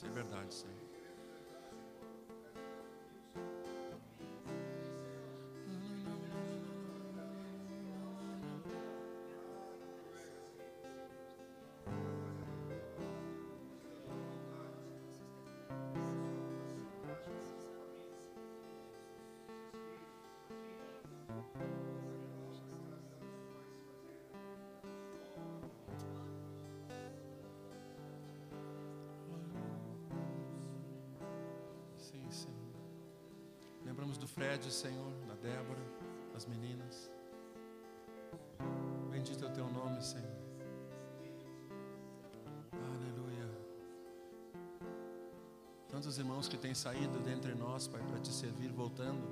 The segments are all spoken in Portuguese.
Isso é verdade, Senhor. lembramos do Fred, Senhor, da Débora, das meninas. Bendito é o teu nome, Senhor. Aleluia. Tantos irmãos que têm saído dentre nós, Pai, para te servir, voltando.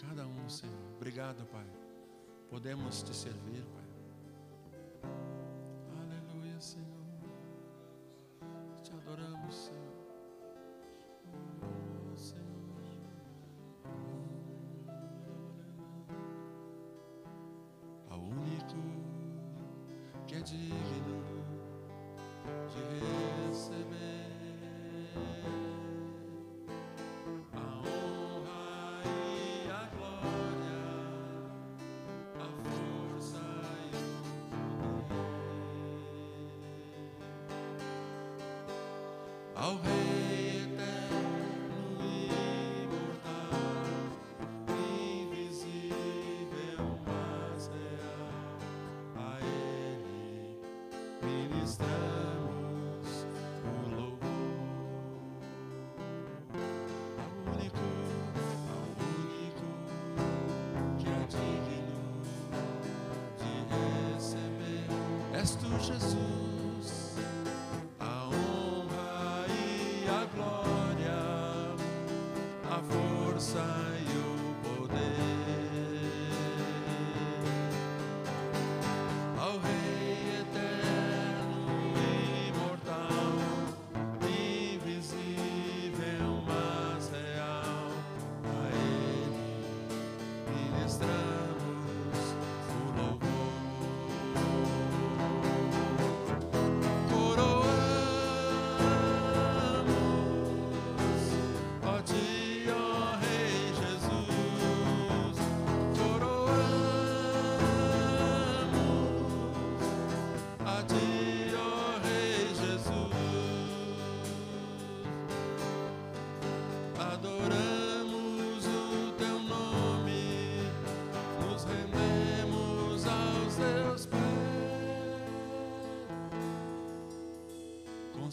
Cada um, Senhor. Obrigado, Pai. Podemos te servir, Pai. Oh.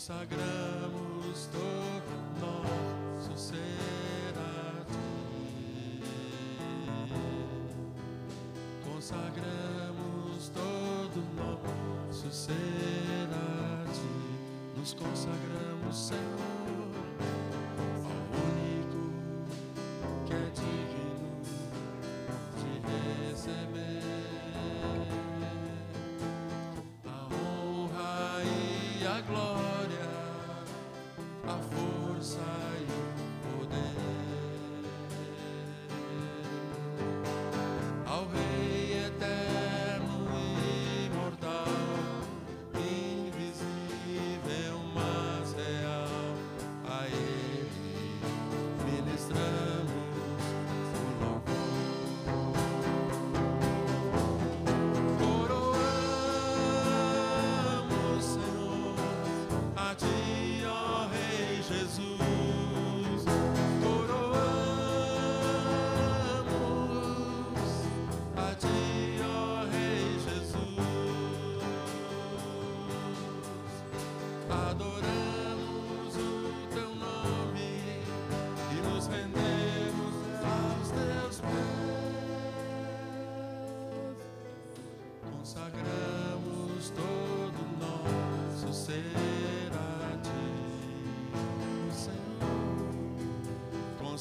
consagramos todo nosso ser a ti. Consagramos todo nosso ser a ti. Nos consagramos, Senhor. glória.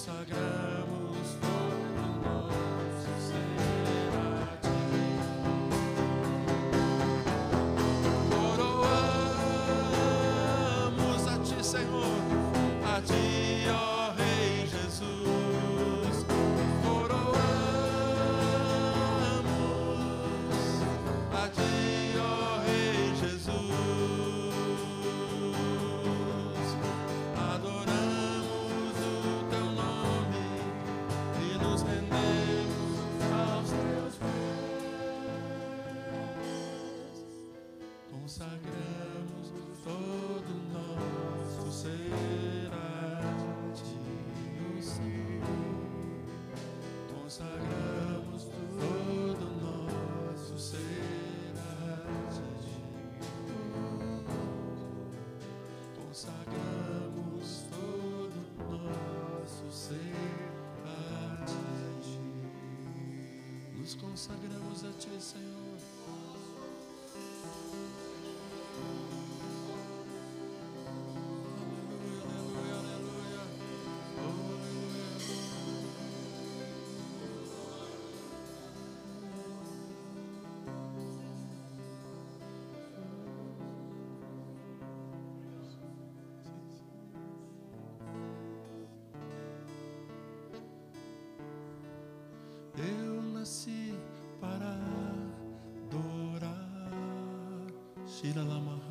sagrado. Consagramos a ti, Shira Lama.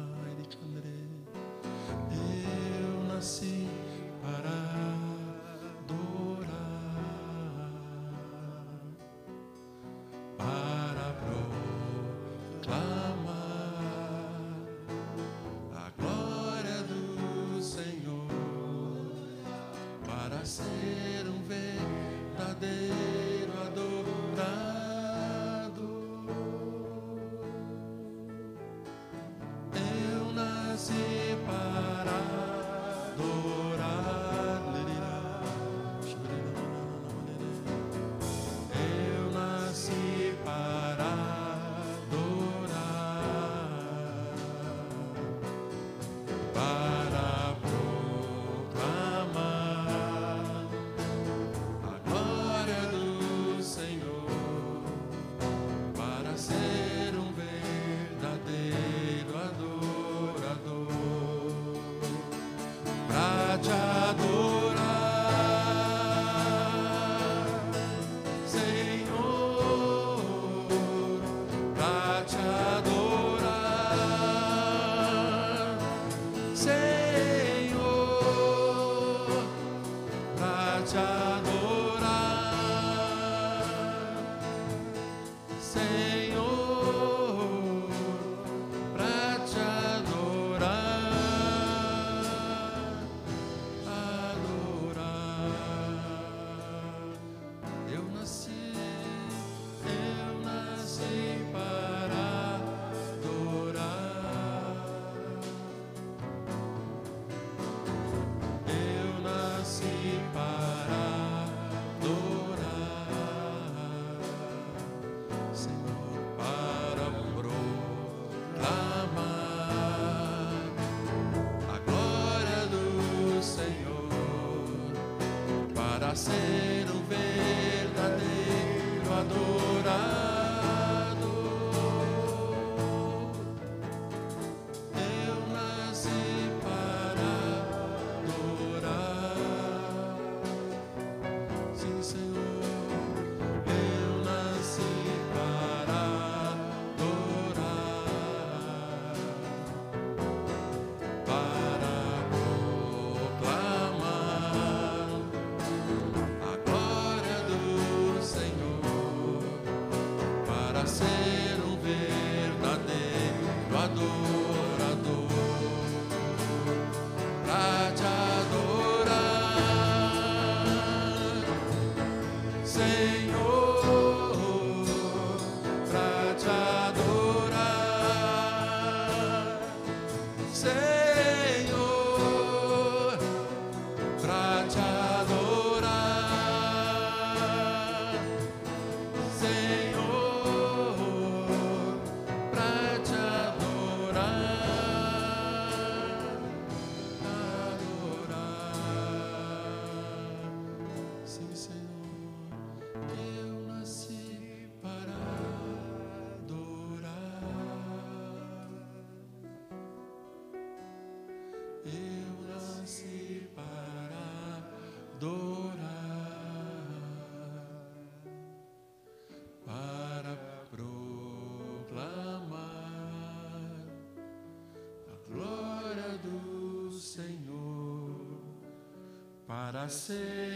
Para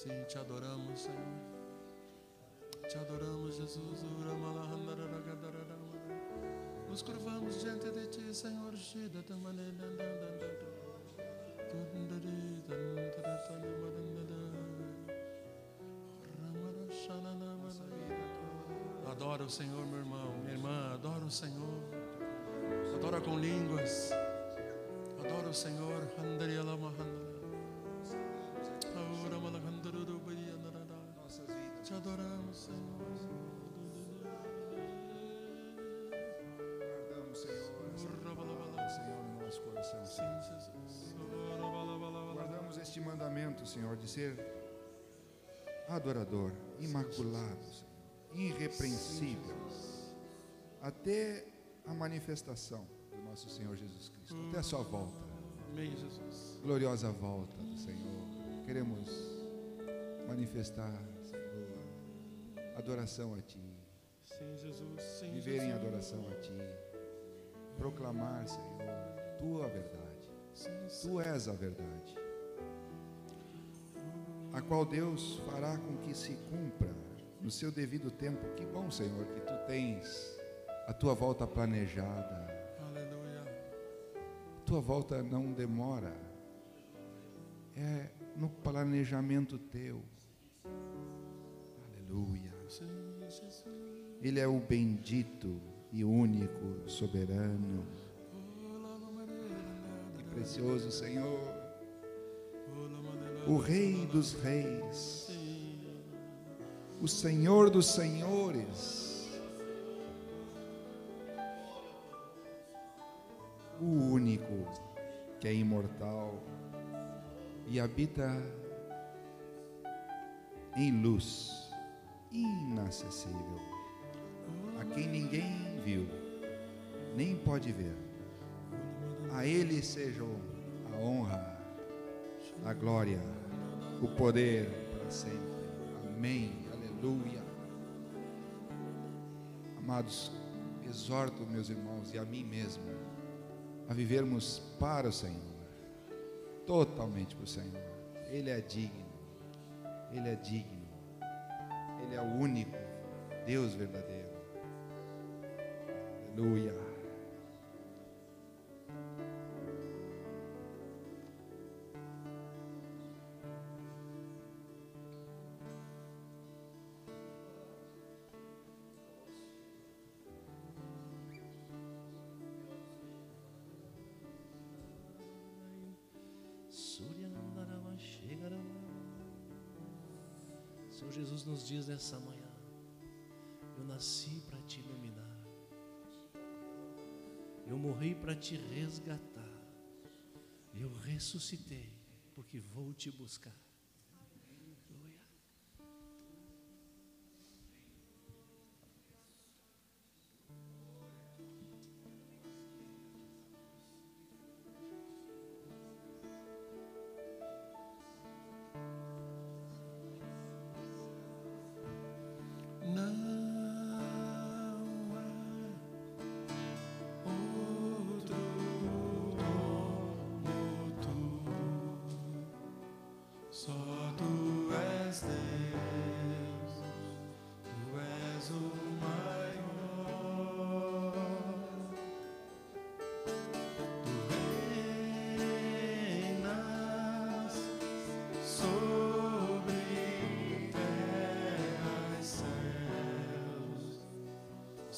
Sim, te adoramos, Senhor. Te adoramos, Jesus. Nos curvamos diante de Ti, Senhor. Adora o Senhor, meu irmão, minha irmã. Adora o Senhor. Adora com línguas. Adora o Senhor. Nossas vidas. Te adoramos, Senhor. Guardamos, Senhor, essa Senhor, no nosso coração. Guardamos este mandamento, Senhor, de ser adorador, imaculado, Senhor, irrepreensível, até a manifestação do nosso Senhor Jesus Cristo, até a sua volta, Amém, Jesus. gloriosa volta do Senhor. Queremos manifestar, adoração a Ti, Sim, Jesus. Sim, viver em adoração a Ti, proclamar, Senhor, Tua verdade. Sim, sim. Tu és a verdade, a qual Deus fará com que se cumpra no seu devido tempo. Que bom, Senhor, que tu tens a tua volta planejada. Aleluia. Tua volta não demora. É no planejamento teu. Aleluia. Ele é o bendito e único soberano. E precioso Senhor, o Rei dos Reis. o Senhor dos Senhores, o único que é imortal e habita em luz inacessível, a quem ninguém viu, nem pode ver. A Ele sejam a honra, a glória, o poder para sempre. Amém. Aleluia. Amados, exorto meus irmãos e a mim mesmo a vivermos para o Senhor, totalmente para o Senhor. Ele é digno, Ele é digno, Ele é o único Deus verdadeiro. Aleluia. Senhor Jesus nos diz nessa manhã: Eu nasci para te iluminar, eu morri para te resgatar, eu ressuscitei porque vou te buscar.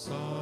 Só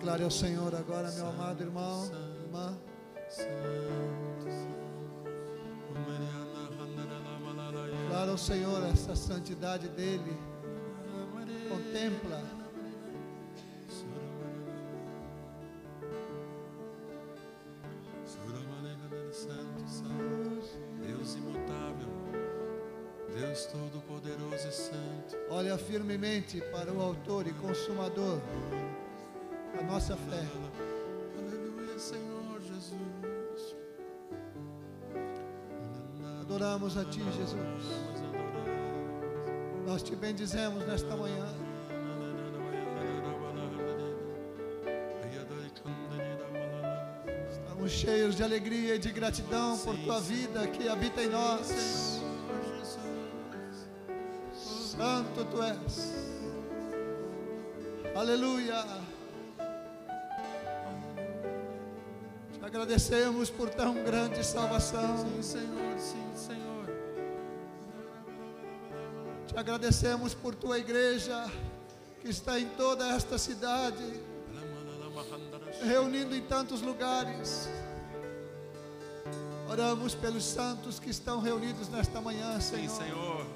Declare ao Senhor agora, meu amado irmão, irmã. Declara ao Senhor essa santidade dele. Contempla. Santo, santo, Deus imutável, Deus todo-poderoso e santo. Olha firmemente para o autor e consumador nossa fé. Aleluia, Senhor Jesus. Adoramos a Ti, Jesus. Nós te bendizemos nesta manhã. Estamos cheios de alegria e de gratidão por Tua vida que habita em nós. Santo Tu és. Aleluia. Agradecemos por tão grande salvação. Sim, Senhor, sim, Senhor. Te agradecemos por tua igreja que está em toda esta cidade, reunindo em tantos lugares. Oramos pelos santos que estão reunidos nesta manhã, Sim, Senhor. Senhor.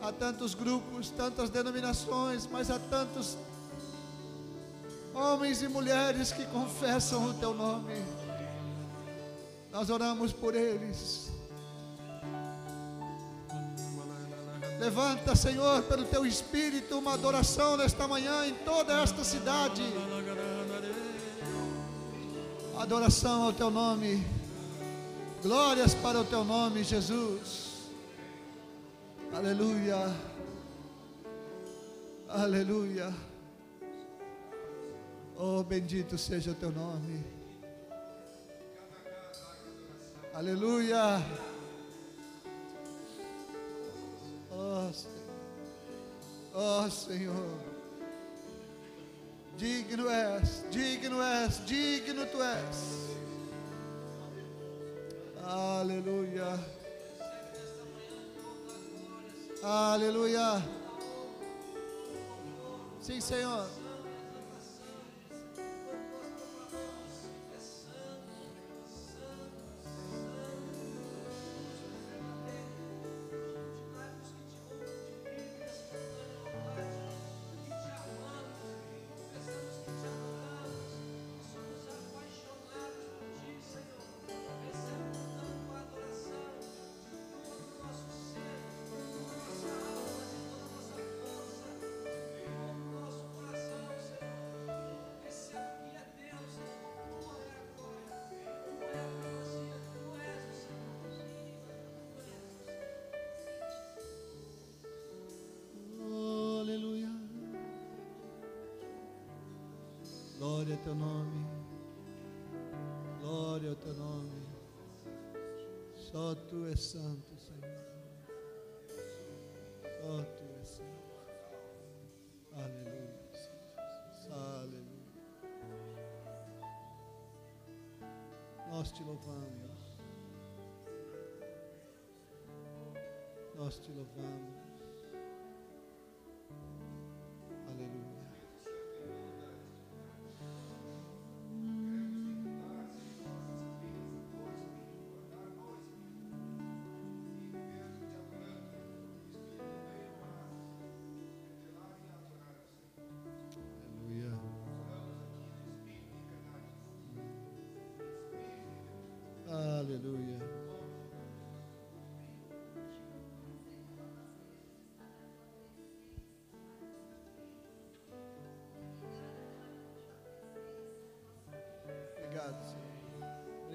Há tantos grupos, tantas denominações, mas há tantos homens e mulheres que confessam o teu nome. Nós oramos por eles. Levanta, Senhor, pelo teu espírito, uma adoração nesta manhã em toda esta cidade. Adoração ao teu nome. Glórias para o teu nome, Jesus. Aleluia. Aleluia. Oh, bendito seja o teu nome. Aleluia. Oh, Senhor. Oh, Senhor. Digno és, digno és, digno tu és. Aleluia. Aleluia. Sim, Senhor. Glória ao teu nome. Glória ao teu nome. Só tu és santo, Senhor. Só tu és santo. Aleluia. Aleluia. Nós te louvamos. Nós te louvamos.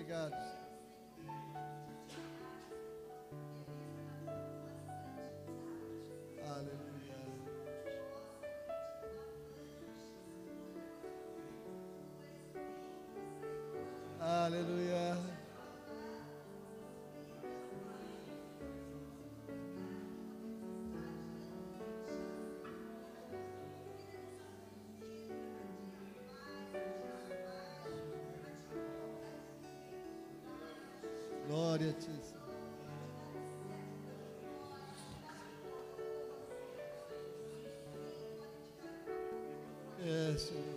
Senhor. Obrigado. Senhor. Glória a ti. É, Senhor.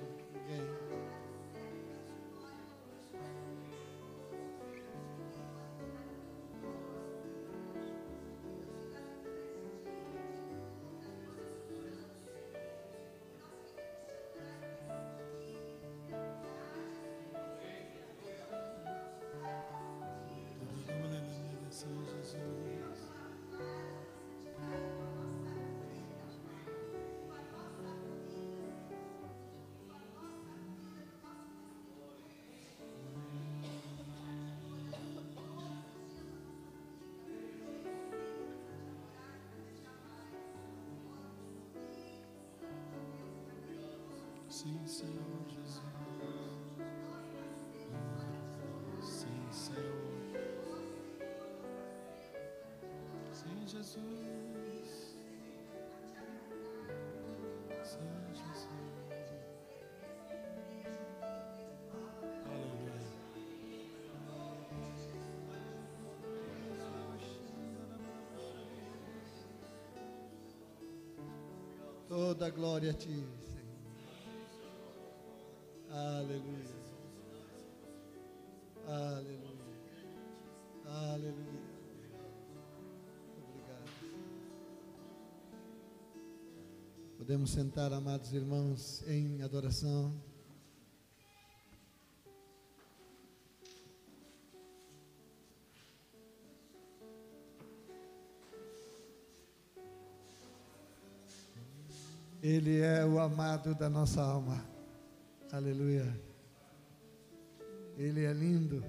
Sim, Senhor Jesus. Sim, Senhor. Sim, Jesus. Sim, Jesus. Aleluia. Toda glória a ti, Podemos sentar, amados irmãos, em adoração. Ele é o amado da nossa alma. Aleluia. Ele é lindo.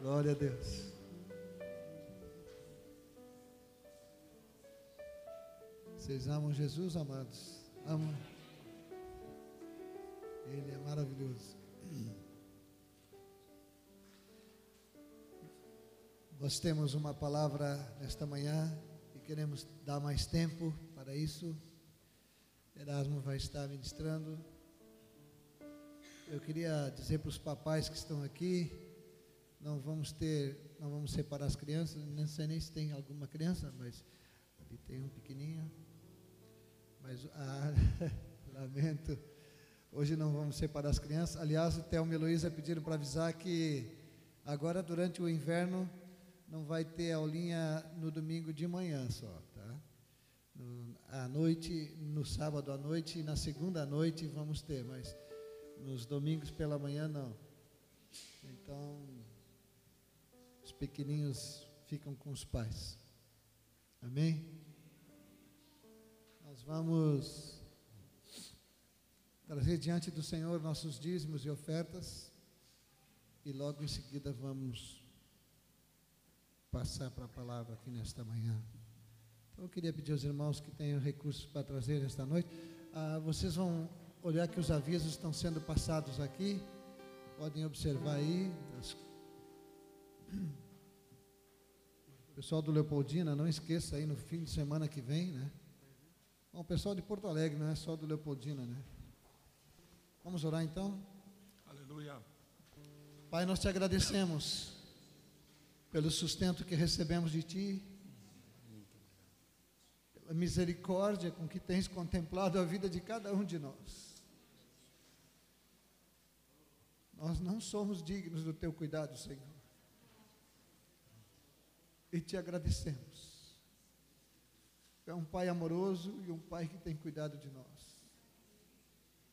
Glória a Deus. Vocês amam Jesus, amados? Amam? Ele é maravilhoso. Nós temos uma palavra nesta manhã e queremos dar mais tempo para isso. Erasmo vai estar ministrando. Eu queria dizer para os papais que estão aqui, não vamos ter, não vamos separar as crianças, não sei nem se tem alguma criança, mas ali tem um pequenininho. Mas ah, lamento, hoje não vamos separar as crianças. Aliás, o Thelma e a Heloísa pediram para avisar que agora durante o inverno não vai ter aulinha no domingo de manhã só, tá? No, à noite, no sábado à noite e na segunda à noite vamos ter, mas nos domingos pela manhã não. Então, os pequeninhos ficam com os pais. Amém? Nós vamos trazer diante do Senhor nossos dízimos e ofertas e logo em seguida vamos passar para a palavra aqui nesta manhã. Então eu queria pedir aos irmãos que tenham recursos para trazer esta noite. Ah, vocês vão olhar que os avisos estão sendo passados aqui. Podem observar aí. Pessoal do Leopoldina, não esqueça aí no fim de semana que vem, né? Bom, o pessoal de Porto Alegre, não é só do Leopoldina, né? Vamos orar então? Aleluia. Pai, nós te agradecemos pelo sustento que recebemos de Ti, pela misericórdia com que tens contemplado a vida de cada um de nós. Nós não somos dignos do Teu cuidado, Senhor. E te agradecemos. É um Pai amoroso e um Pai que tem cuidado de nós.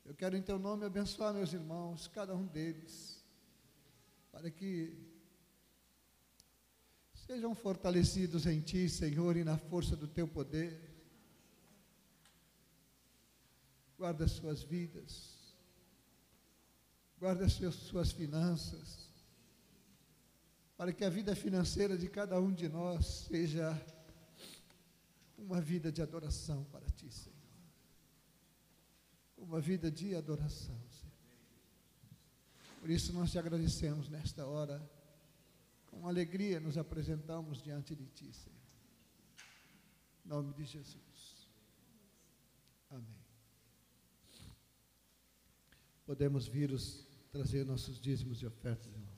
Eu quero em Teu nome abençoar meus irmãos, cada um deles, para que sejam fortalecidos em Ti, Senhor, e na força do Teu poder. Guarda as suas vidas, guarda as suas finanças, para que a vida financeira de cada um de nós seja uma vida de adoração para Ti, Senhor. Uma vida de adoração, Senhor. Por isso nós te agradecemos nesta hora. Com alegria nos apresentamos diante de Ti, Senhor. Em nome de Jesus. Amém. Podemos vir os, trazer nossos dízimos e ofertas, irmãos.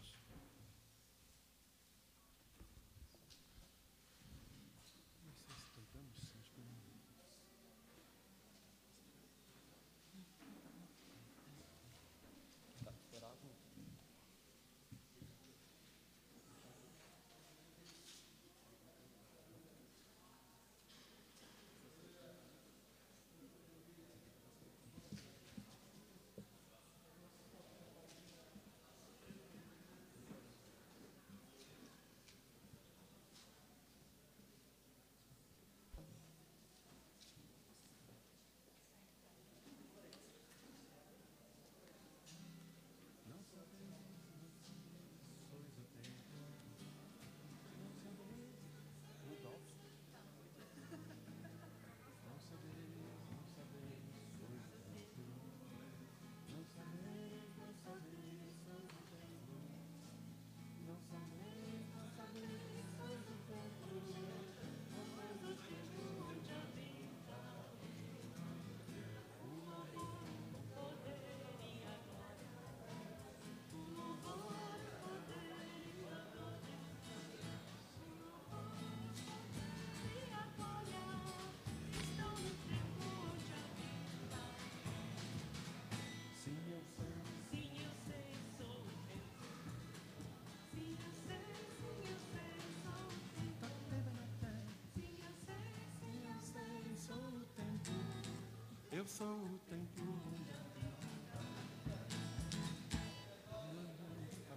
Eu sou o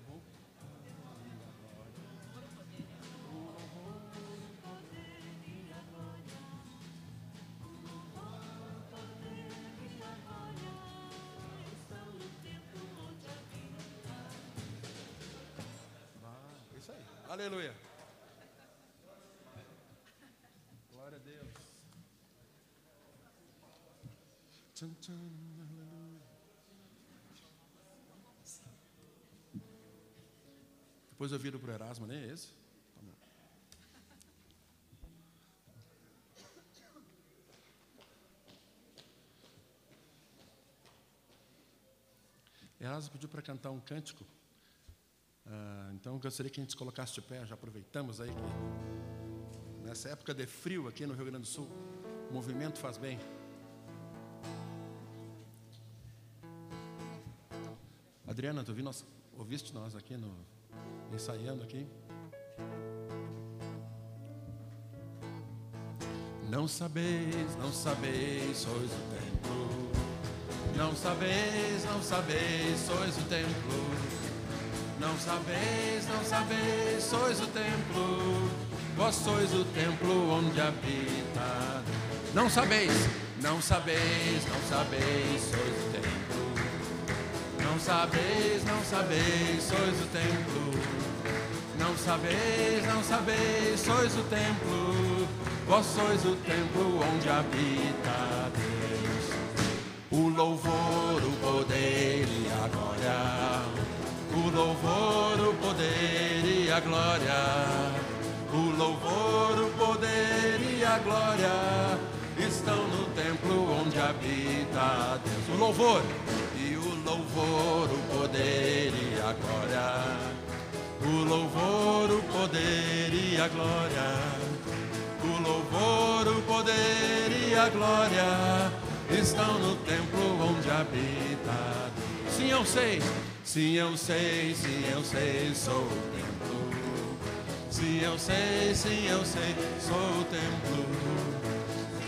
bom? Ah, Isso aí. Aleluia. Glória a Deus. Tchan, tchan. Depois eu viro para o Erasmo, nem é esse? Tá. Erasmo pediu para cantar um cântico. Ah, então eu gostaria que a gente se colocasse de pé, já aproveitamos aí que nessa época de frio aqui no Rio Grande do Sul, o movimento faz bem. Adriana, tu nós, ouviste nós aqui no ensaiando aqui? Não sabeis, não sabeis, sois o templo. Não sabeis, não sabeis, sois o templo. Não sabeis, não sabeis, sois o templo. Vós sois o templo onde habita. Não sabeis, não sabeis, não sabeis, sois o templo. Sabeis, não sabeis, sois o templo. Não sabeis, não sabeis, sois o templo. Vós sois o templo onde habita Deus. O louvor, o poder e a glória. O louvor, o poder e a glória. O louvor, o poder e a glória estão no templo onde habita Deus. O louvor louvor, o poder e a glória. O louvor, o poder e a glória. O louvor, o poder e a glória estão no templo onde habita. Sim, eu sei, sim, eu sei, sim, eu sei, sou o templo. Sim, eu sei, sim, eu sei, sou o templo.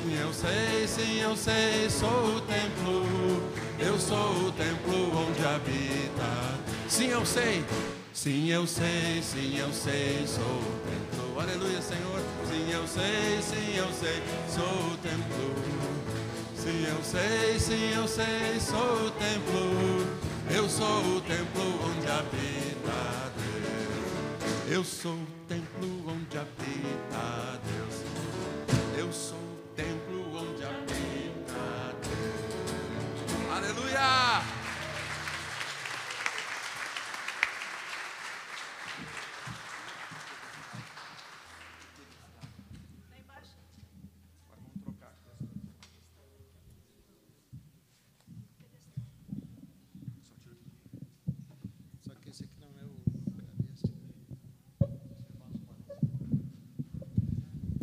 Sim, eu sei, sim, eu sei, sou o templo. Eu sou o templo onde habita. Sim, eu sei, sim, eu sei, sim, eu sei, sou o templo. Aleluia, Senhor. Sim, eu sei, sim, eu sei, sou o templo. Sim, eu sei, sim, eu sei, sou o templo. Eu sou o templo onde habita Deus. Eu sou o templo onde habita Deus. Eu sou cabeça.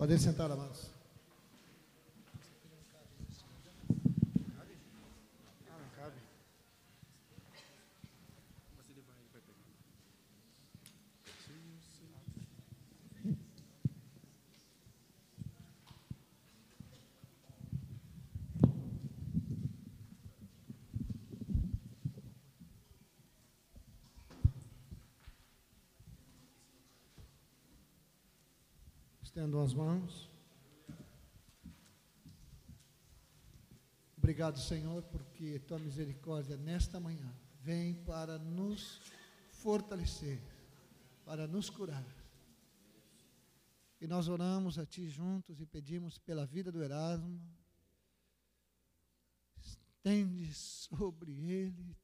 Podem sentar, amados. Estendam as mãos. Obrigado, Senhor, porque tua misericórdia nesta manhã vem para nos fortalecer, para nos curar. E nós oramos a Ti juntos e pedimos pela vida do Erasmo. Estende sobre ele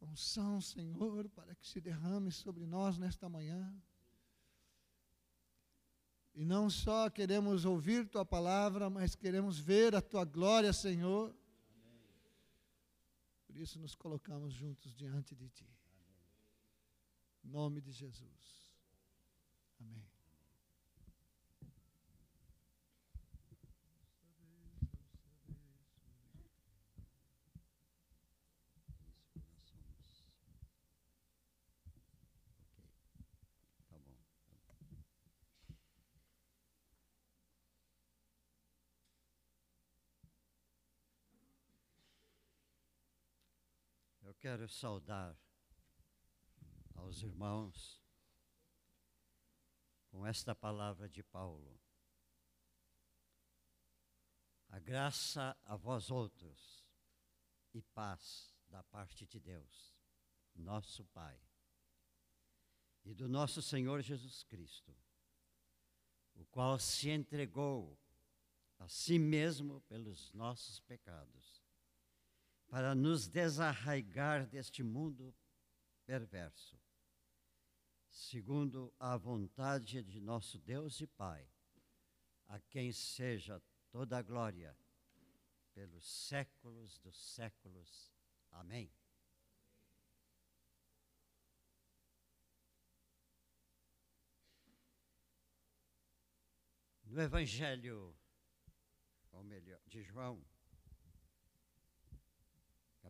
unção, Senhor, para que se derrame sobre nós nesta manhã. E não só queremos ouvir tua palavra, mas queremos ver a tua glória, Senhor. Por isso nos colocamos juntos diante de ti. Em nome de Jesus. Amém. Tá bom. Eu quero saudar aos irmãos com esta palavra de Paulo. A graça a vós outros e paz da parte de Deus, nosso Pai e do nosso Senhor Jesus Cristo, o qual se entregou a si mesmo pelos nossos pecados, para nos desarraigar deste mundo perverso, segundo a vontade de nosso Deus e Pai, a quem seja toda a glória pelos séculos dos séculos. Amém. No Evangelho, ou melhor, de João,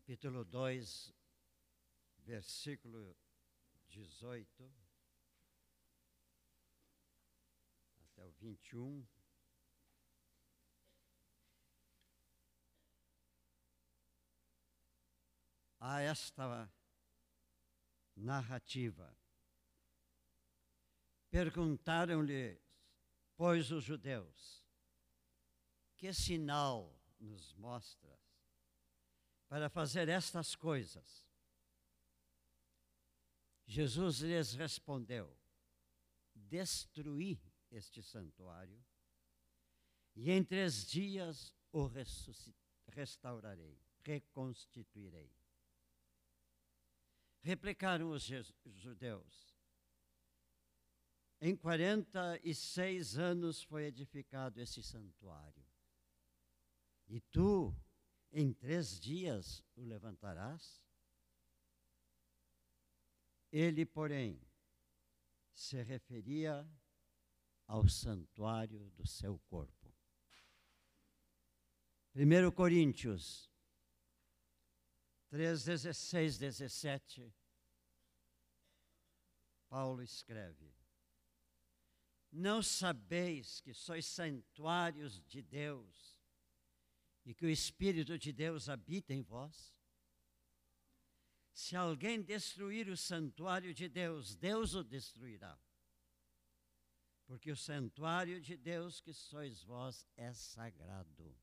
capítulo 2, versículo 18 até o 21. Há esta narrativa. Perguntaram-lhe, pois, os judeus, que sinal nos mostras para fazer estas coisas? Jesus lhes respondeu: Destruí este santuário e em três dias o restaurarei, reconstituirei. Replicaram os judeus: Em quarenta e seis anos foi edificado esse santuário, e tu, em três dias, o levantarás? Ele, porém, se referia ao santuário do seu corpo. 1 Coríntios 3, 16, 17, Paulo escreve: Não sabeis que sois santuários de Deus e que o Espírito de Deus habita em vós? Se alguém destruir o santuário de Deus, Deus o destruirá. porque o santuário de Deus que sois vós é sagrado.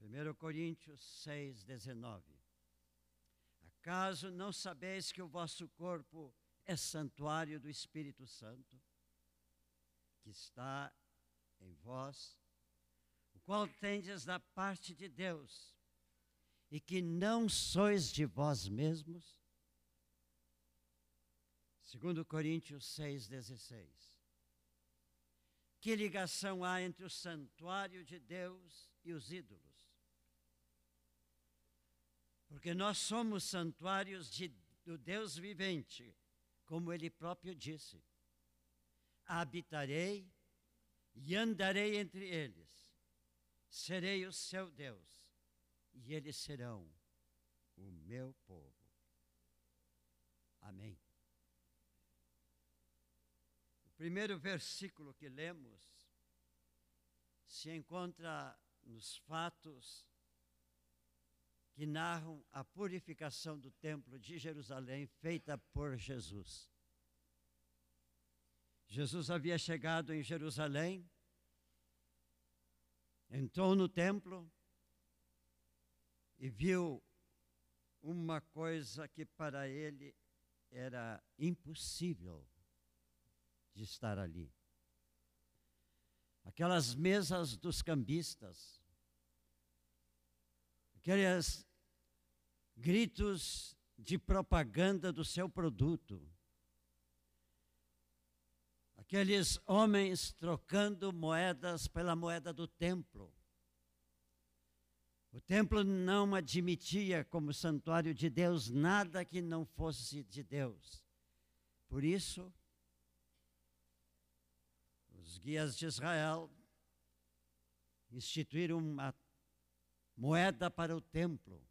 1 Coríntios 6, 19. Acaso não sabeis que o vosso corpo é santuário do Espírito Santo, que está em vós, qual tendes da parte de Deus, e que não sois de vós mesmos? Segundo Coríntios 6,16. Que ligação há entre o santuário de Deus e os ídolos? Porque nós somos santuários de, do Deus vivente, como ele próprio disse. Habitarei e andarei entre eles, serei o seu Deus, e eles serão o meu povo. Amém primeiro versículo que lemos se encontra nos fatos que narram a purificação do templo de Jerusalém feita por Jesus. Jesus havia chegado em Jerusalém, entrou no templo e viu uma coisa que para ele era impossível de estar ali. Aquelas mesas dos cambistas, aqueles gritos de propaganda do seu produto, aqueles homens trocando moedas pela moeda do templo. O templo não admitia como santuário de Deus nada que não fosse de Deus. Por isso, os guias de Israel instituíram uma moeda para o templo,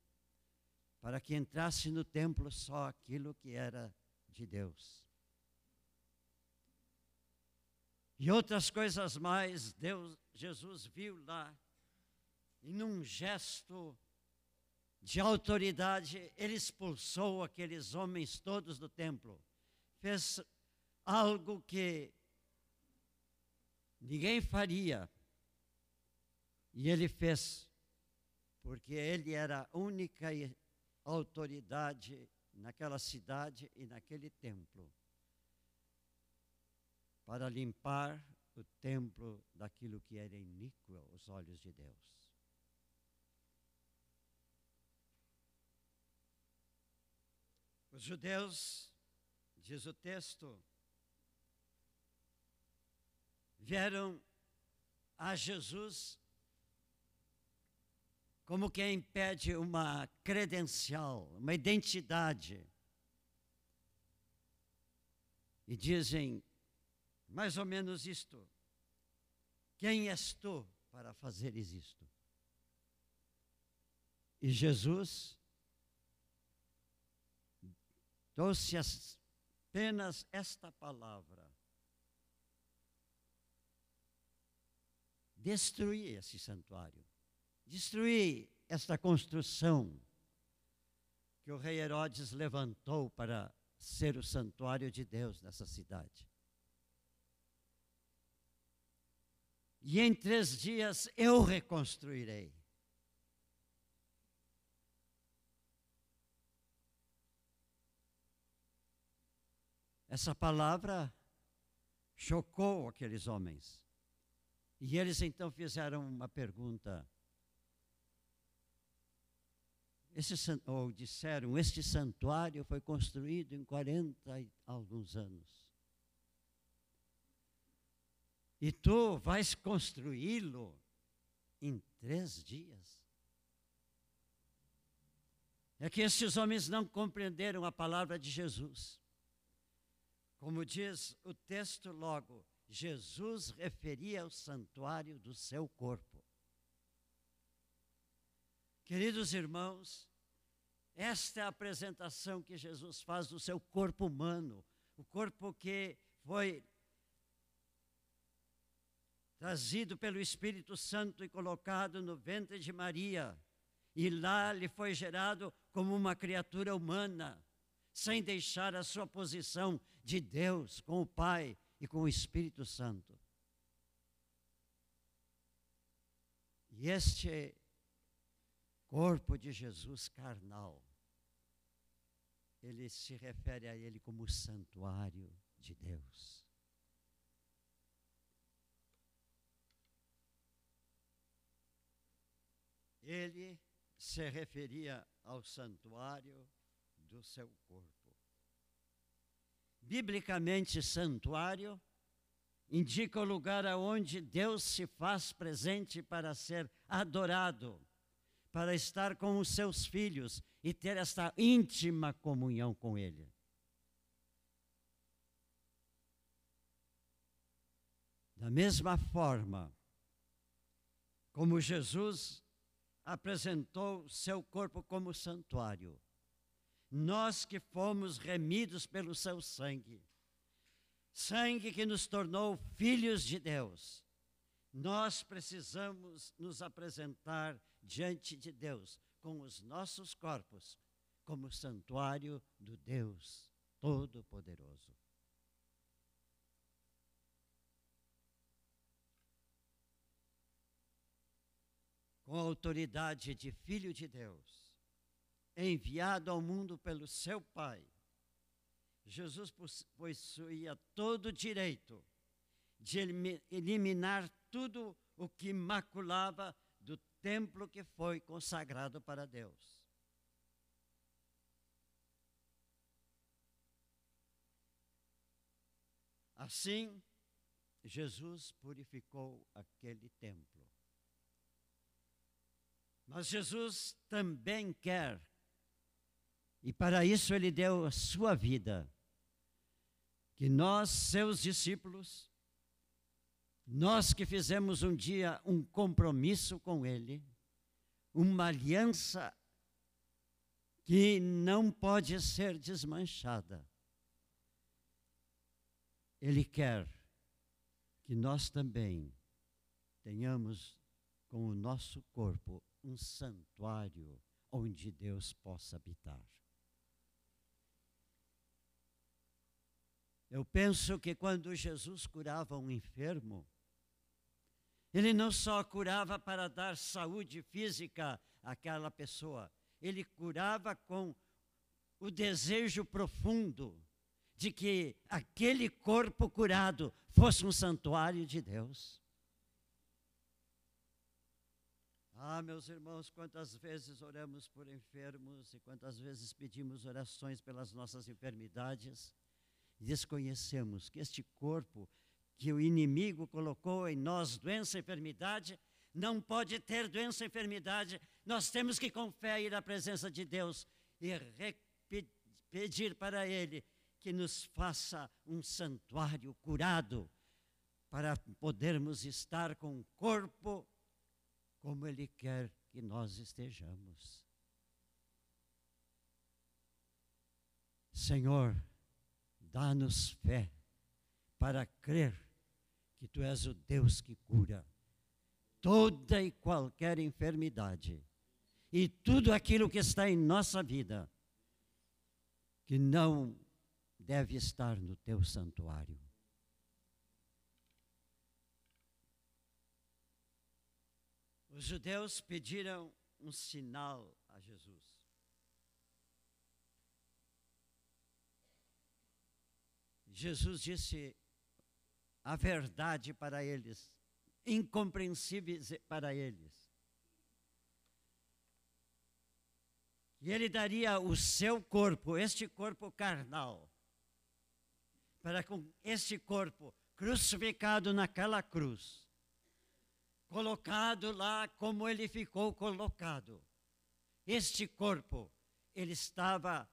para que entrasse no templo só aquilo que era de Deus. E outras coisas mais, Deus, Jesus viu lá, e num gesto de autoridade, ele expulsou aqueles homens todos do templo. Fez algo que ninguém faria. E ele fez, porque ele era a única autoridade naquela cidade e naquele templo para limpar o templo daquilo que era iníquo aos olhos de Deus. Os judeus, diz o texto, vieram a Jesus como quem pede uma credencial, uma identidade. E dizem mais ou menos isto: Quem és tu para fazeres isto? E Jesus trouxe apenas esta palavra: destruir esse santuário, destruir esta construção que o rei Herodes levantou para ser o santuário de Deus nessa cidade. E em três dias eu reconstruirei. Essa palavra chocou aqueles homens. E eles então fizeram uma pergunta. Esse, ou disseram: Este santuário foi construído em 40 e alguns anos. E tu vais construí-lo em três dias. É que estes homens não compreenderam a palavra de Jesus. Como diz o texto logo, Jesus referia ao santuário do seu corpo. Queridos irmãos, esta é a apresentação que Jesus faz do seu corpo humano, o corpo que foi trazido pelo Espírito Santo e colocado no ventre de Maria, e lá lhe foi gerado como uma criatura humana, sem deixar a sua posição de Deus com o Pai e com o Espírito Santo. E este corpo de Jesus carnal, ele se refere a ele como santuário de Deus. Ele se referia ao santuário do seu corpo. Biblicamente, santuário indica o lugar aonde Deus se faz presente para ser adorado, para estar com os seus filhos e ter esta íntima comunhão com Ele. Da mesma forma como Jesus apresentou seu corpo como santuário, nós que fomos remidos pelo seu sangue, sangue que nos tornou filhos de Deus, nós precisamos nos apresentar diante de Deus com os nossos corpos como santuário do Deus Todo-Poderoso. Com a autoridade de Filho de Deus, enviado ao mundo pelo seu Pai, Jesus possuía todo o direito de eliminar tudo o que maculava do templo que foi consagrado para Deus. Assim, Jesus purificou aquele templo. Mas Jesus também quer, e para isso ele deu a sua vida, que nós, seus discípulos, nós que fizemos um dia um compromisso com Ele, uma aliança que não pode ser desmanchada. Ele quer que nós também tenhamos com o nosso corpo um santuário onde Deus possa habitar. Eu penso que quando Jesus curava um enfermo, ele não só curava para dar saúde física àquela pessoa, ele curava com o desejo profundo de que aquele corpo curado fosse um santuário de Deus. Ah, meus irmãos, quantas vezes oramos por enfermos e quantas vezes pedimos orações pelas nossas enfermidades desconhecemos que este corpo que o inimigo colocou em nós, doença e enfermidade, não pode ter doença e enfermidade. Nós temos que, com fé, ir à presença de Deus e pedir para Ele que nos faça um santuário curado, para podermos estar com o corpo como Ele quer que nós estejamos. Senhor, Dá-nos fé para crer que Tu és o Deus que cura toda e qualquer enfermidade e tudo aquilo que está em nossa vida que não deve estar no Teu santuário. Os judeus pediram um sinal a Jesus. Jesus disse a verdade para eles, incompreensíveis para eles. E ele daria o seu corpo, este corpo carnal, para com este corpo crucificado naquela cruz, colocado lá como ele ficou colocado. Este corpo, ele estava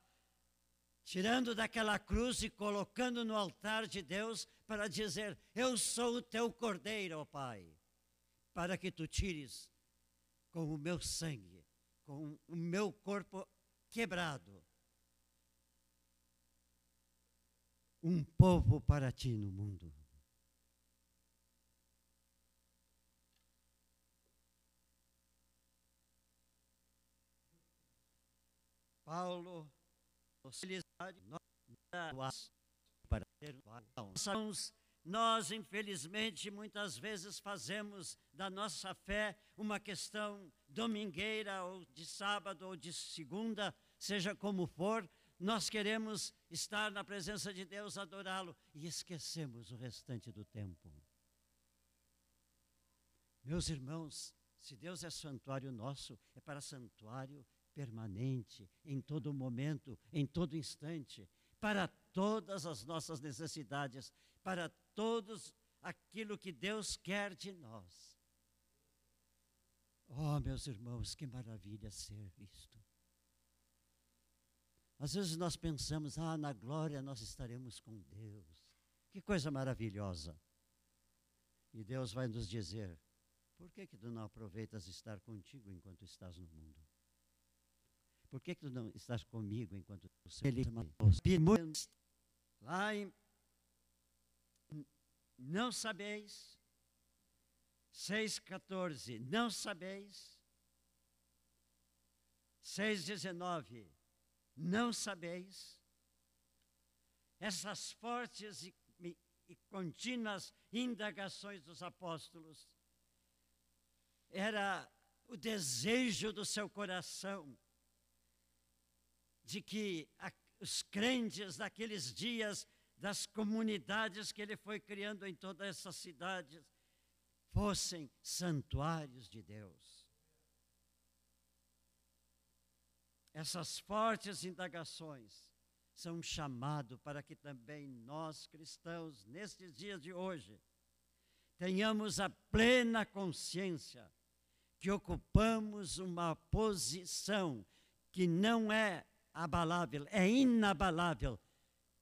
tirando daquela cruz e colocando no altar de Deus para dizer: Eu sou o teu cordeiro, ó Pai, para que tu tires com o meu sangue, com o meu corpo quebrado, um povo para ti no mundo. Paulo nós para ter nós infelizmente muitas vezes fazemos da nossa fé uma questão domingueira ou de sábado ou de segunda, seja como for, nós queremos estar na presença de Deus, adorá-lo e esquecemos o restante do tempo. Meus irmãos, se Deus é santuário nosso, é para santuário permanente, em todo momento, em todo instante, para todas as nossas necessidades, para todos aquilo que Deus quer de nós. Oh, meus irmãos, que maravilha ser isto. Às vezes nós pensamos, ah, na glória nós estaremos com Deus. Que coisa maravilhosa. E Deus vai nos dizer: por que, que tu não aproveitas estar contigo enquanto estás no mundo? Por que, que tu não estás comigo enquanto ele lá em não sabeis 6:14 não sabeis 6:19 não sabeis essas fortes e, e contínuas indagações dos apóstolos era o desejo do seu coração de que a, os crentes daqueles dias, das comunidades que ele foi criando em todas essas cidades, fossem santuários de Deus. Essas fortes indagações são um chamado para que também nós cristãos, nestes dias de hoje, tenhamos a plena consciência que ocupamos uma posição que não é abalável, é inabalável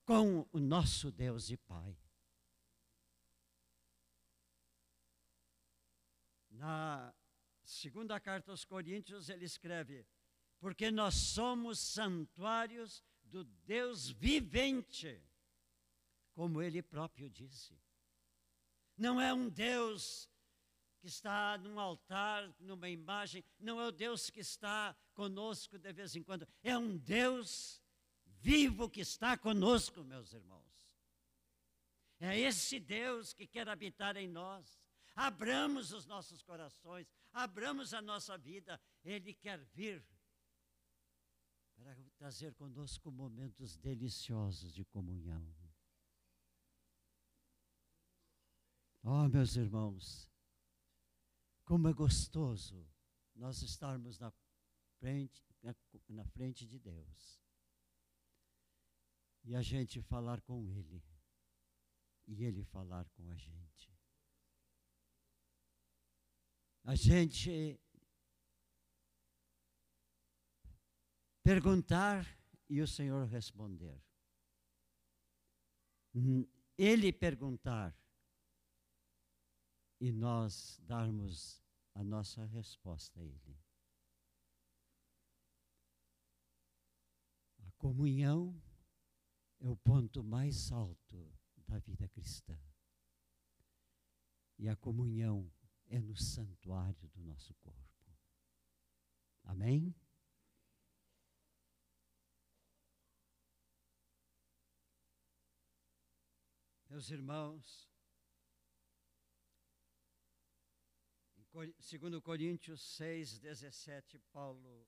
com o nosso Deus e Pai. Na segunda carta aos Coríntios, ele escreve: Porque nós somos santuários do Deus vivente, como ele próprio disse. Não é um Deus que está num altar, numa imagem, não é o Deus que está conosco de vez em quando, é um Deus vivo que está conosco, meus irmãos. É esse Deus que quer habitar em nós. Abramos os nossos corações, abramos a nossa vida, Ele quer vir para trazer conosco momentos deliciosos de comunhão. Oh, meus irmãos, como é gostoso nós estarmos na frente, na, na frente de Deus e a gente falar com Ele e Ele falar com a gente. A gente perguntar e o Senhor responder. Ele perguntar e nós darmos a nossa resposta a Ele. A comunhão é o ponto mais alto da vida cristã. E a comunhão é no santuário do nosso corpo. Amém? Meus irmãos, Segundo Coríntios 6, 17, Paulo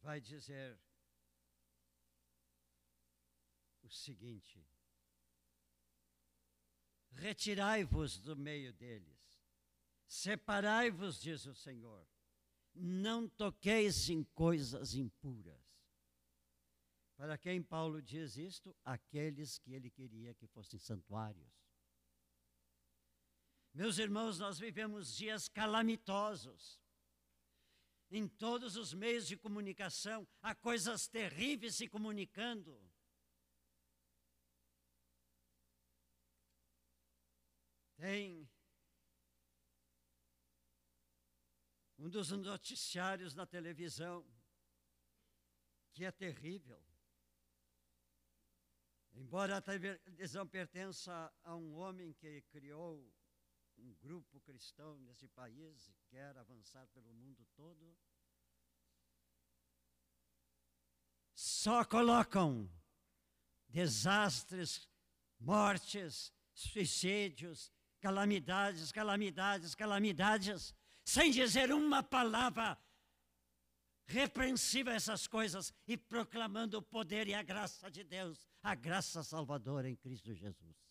vai dizer o seguinte: Retirai-vos do meio deles, separai-vos, diz o Senhor, não toqueis em coisas impuras. Para quem Paulo diz isto? Aqueles que ele queria que fossem santuários. Meus irmãos, nós vivemos dias calamitosos. Em todos os meios de comunicação, há coisas terríveis se comunicando. Tem um dos noticiários na televisão que é terrível. Embora a televisão pertença a um homem que criou um grupo cristão nesse país e quer avançar pelo mundo todo. só colocam desastres, mortes, suicídios, calamidades, calamidades, calamidades, sem dizer uma palavra repreensiva a essas coisas e proclamando o poder e a graça de Deus, a graça salvadora em Cristo Jesus.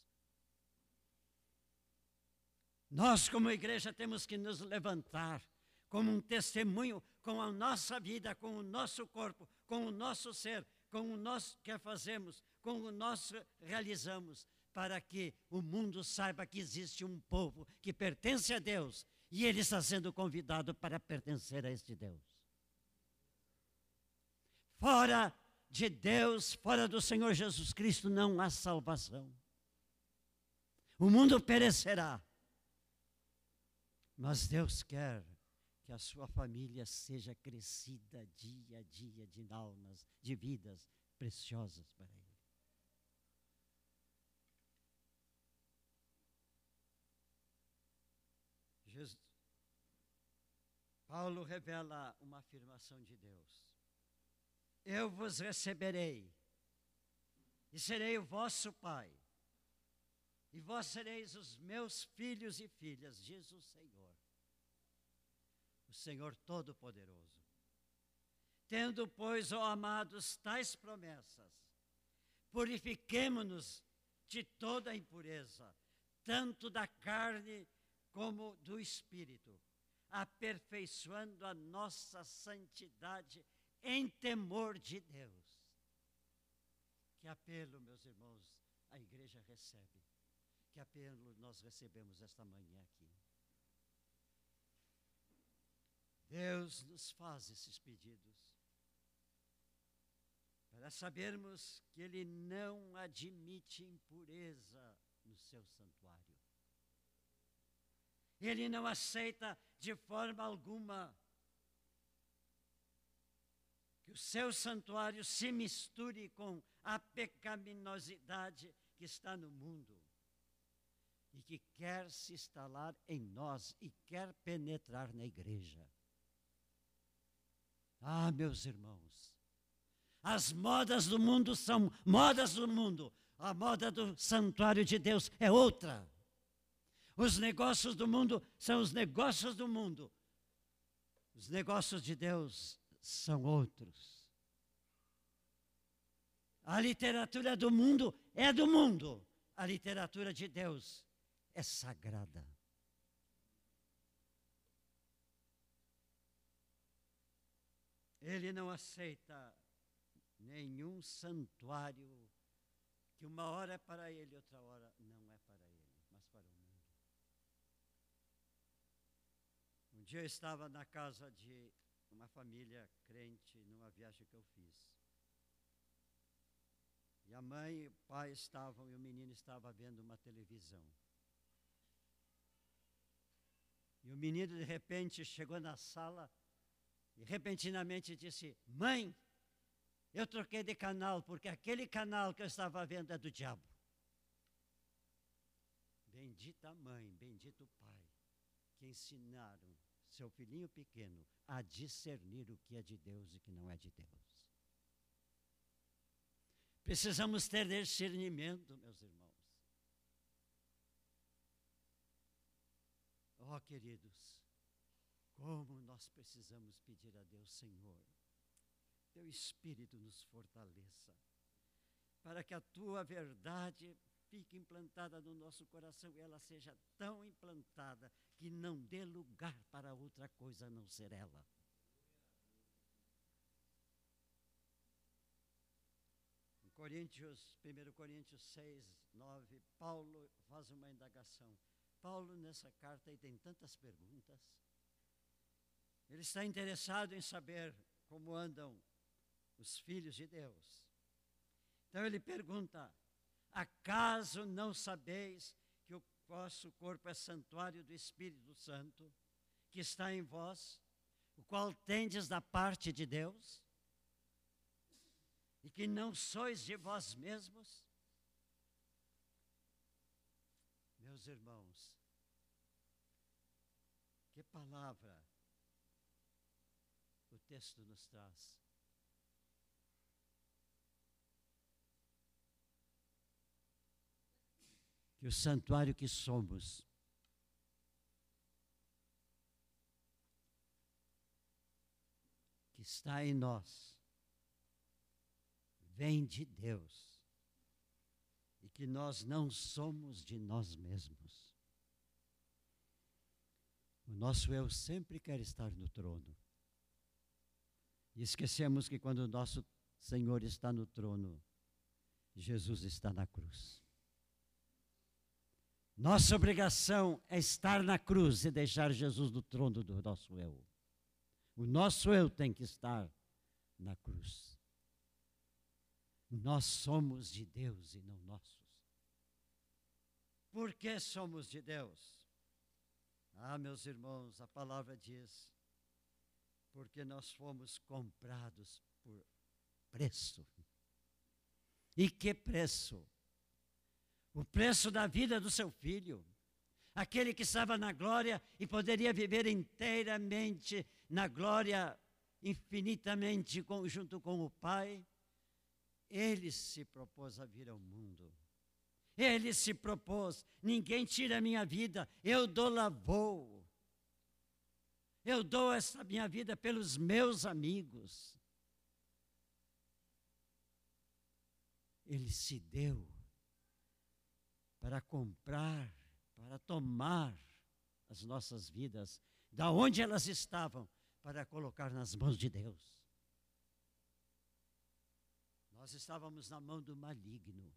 Nós, como igreja, temos que nos levantar como um testemunho com a nossa vida, com o nosso corpo, com o nosso ser, com o nosso que fazemos, com o nosso realizamos, para que o mundo saiba que existe um povo que pertence a Deus e ele está sendo convidado para pertencer a este Deus. Fora de Deus, fora do Senhor Jesus Cristo, não há salvação. O mundo perecerá, mas Deus quer que a sua família seja crescida dia a dia de almas, de vidas preciosas para Ele. Jesus, Paulo revela uma afirmação de Deus. Eu vos receberei e serei o vosso pai, e vós sereis os meus filhos e filhas, diz o Senhor o Senhor Todo-Poderoso. Tendo, pois, ó amados, tais promessas, purifiquemo-nos de toda impureza, tanto da carne como do espírito, aperfeiçoando a nossa santidade em temor de Deus. Que apelo, meus irmãos, a igreja recebe. Que apelo nós recebemos esta manhã aqui. Deus nos faz esses pedidos para sabermos que Ele não admite impureza no seu santuário. Ele não aceita de forma alguma que o seu santuário se misture com a pecaminosidade que está no mundo que quer se instalar em nós e quer penetrar na igreja. Ah, meus irmãos, as modas do mundo são modas do mundo, a moda do santuário de Deus é outra. Os negócios do mundo são os negócios do mundo, os negócios de Deus são outros. A literatura do mundo é do mundo, a literatura de Deus é sagrada. Ele não aceita nenhum santuário que uma hora é para ele, outra hora não é para ele, mas para o mundo. Um dia eu estava na casa de uma família crente numa viagem que eu fiz. E a mãe e o pai estavam e o menino estava vendo uma televisão. E o menino de repente chegou na sala e repentinamente disse: Mãe, eu troquei de canal porque aquele canal que eu estava vendo é do diabo. Bendita mãe, bendito pai, que ensinaram seu filhinho pequeno a discernir o que é de Deus e o que não é de Deus. Precisamos ter discernimento, meus irmãos. Oh, queridos, como nós precisamos pedir a Deus, Senhor, teu Espírito nos fortaleça, para que a tua verdade fique implantada no nosso coração e ela seja tão implantada que não dê lugar para outra coisa a não ser ela. Coríntios, 1 Coríntios 6, 9, Paulo faz uma indagação. Paulo, nessa carta, tem tantas perguntas. Ele está interessado em saber como andam os filhos de Deus. Então ele pergunta: Acaso não sabeis que o vosso corpo é santuário do Espírito Santo, que está em vós, o qual tendes da parte de Deus? E que não sois de vós mesmos? Meus irmãos, que palavra o texto nos traz. Que o santuário que somos, que está em nós, vem de Deus que nós não somos de nós mesmos. O nosso eu sempre quer estar no trono. E esquecemos que quando o nosso Senhor está no trono, Jesus está na cruz. Nossa obrigação é estar na cruz e deixar Jesus no trono do nosso eu. O nosso eu tem que estar na cruz. Nós somos de Deus e não nossos. Por que somos de Deus? Ah, meus irmãos, a palavra diz: porque nós fomos comprados por preço. E que preço? O preço da vida do seu filho. Aquele que estava na glória e poderia viver inteiramente na glória, infinitamente junto com o Pai, ele se propôs a vir ao mundo. Ele se propôs: ninguém tira a minha vida, eu dou lavou. Eu dou essa minha vida pelos meus amigos. Ele se deu para comprar, para tomar as nossas vidas, da onde elas estavam, para colocar nas mãos de Deus. Nós estávamos na mão do maligno.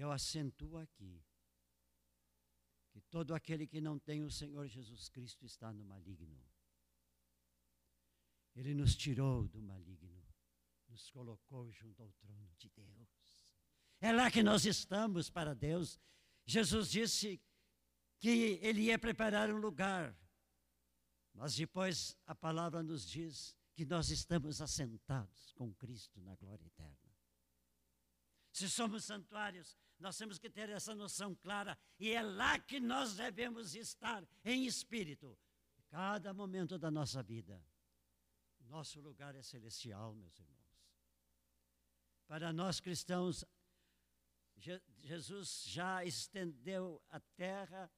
Eu acentuo aqui que todo aquele que não tem o Senhor Jesus Cristo está no maligno. Ele nos tirou do maligno, nos colocou junto ao trono de Deus. É lá que nós estamos para Deus. Jesus disse que ele ia preparar um lugar, mas depois a palavra nos diz que nós estamos assentados com Cristo na glória eterna. Se somos santuários, nós temos que ter essa noção clara, e é lá que nós devemos estar em espírito, cada momento da nossa vida. Nosso lugar é celestial, meus irmãos. Para nós cristãos, Jesus já estendeu a terra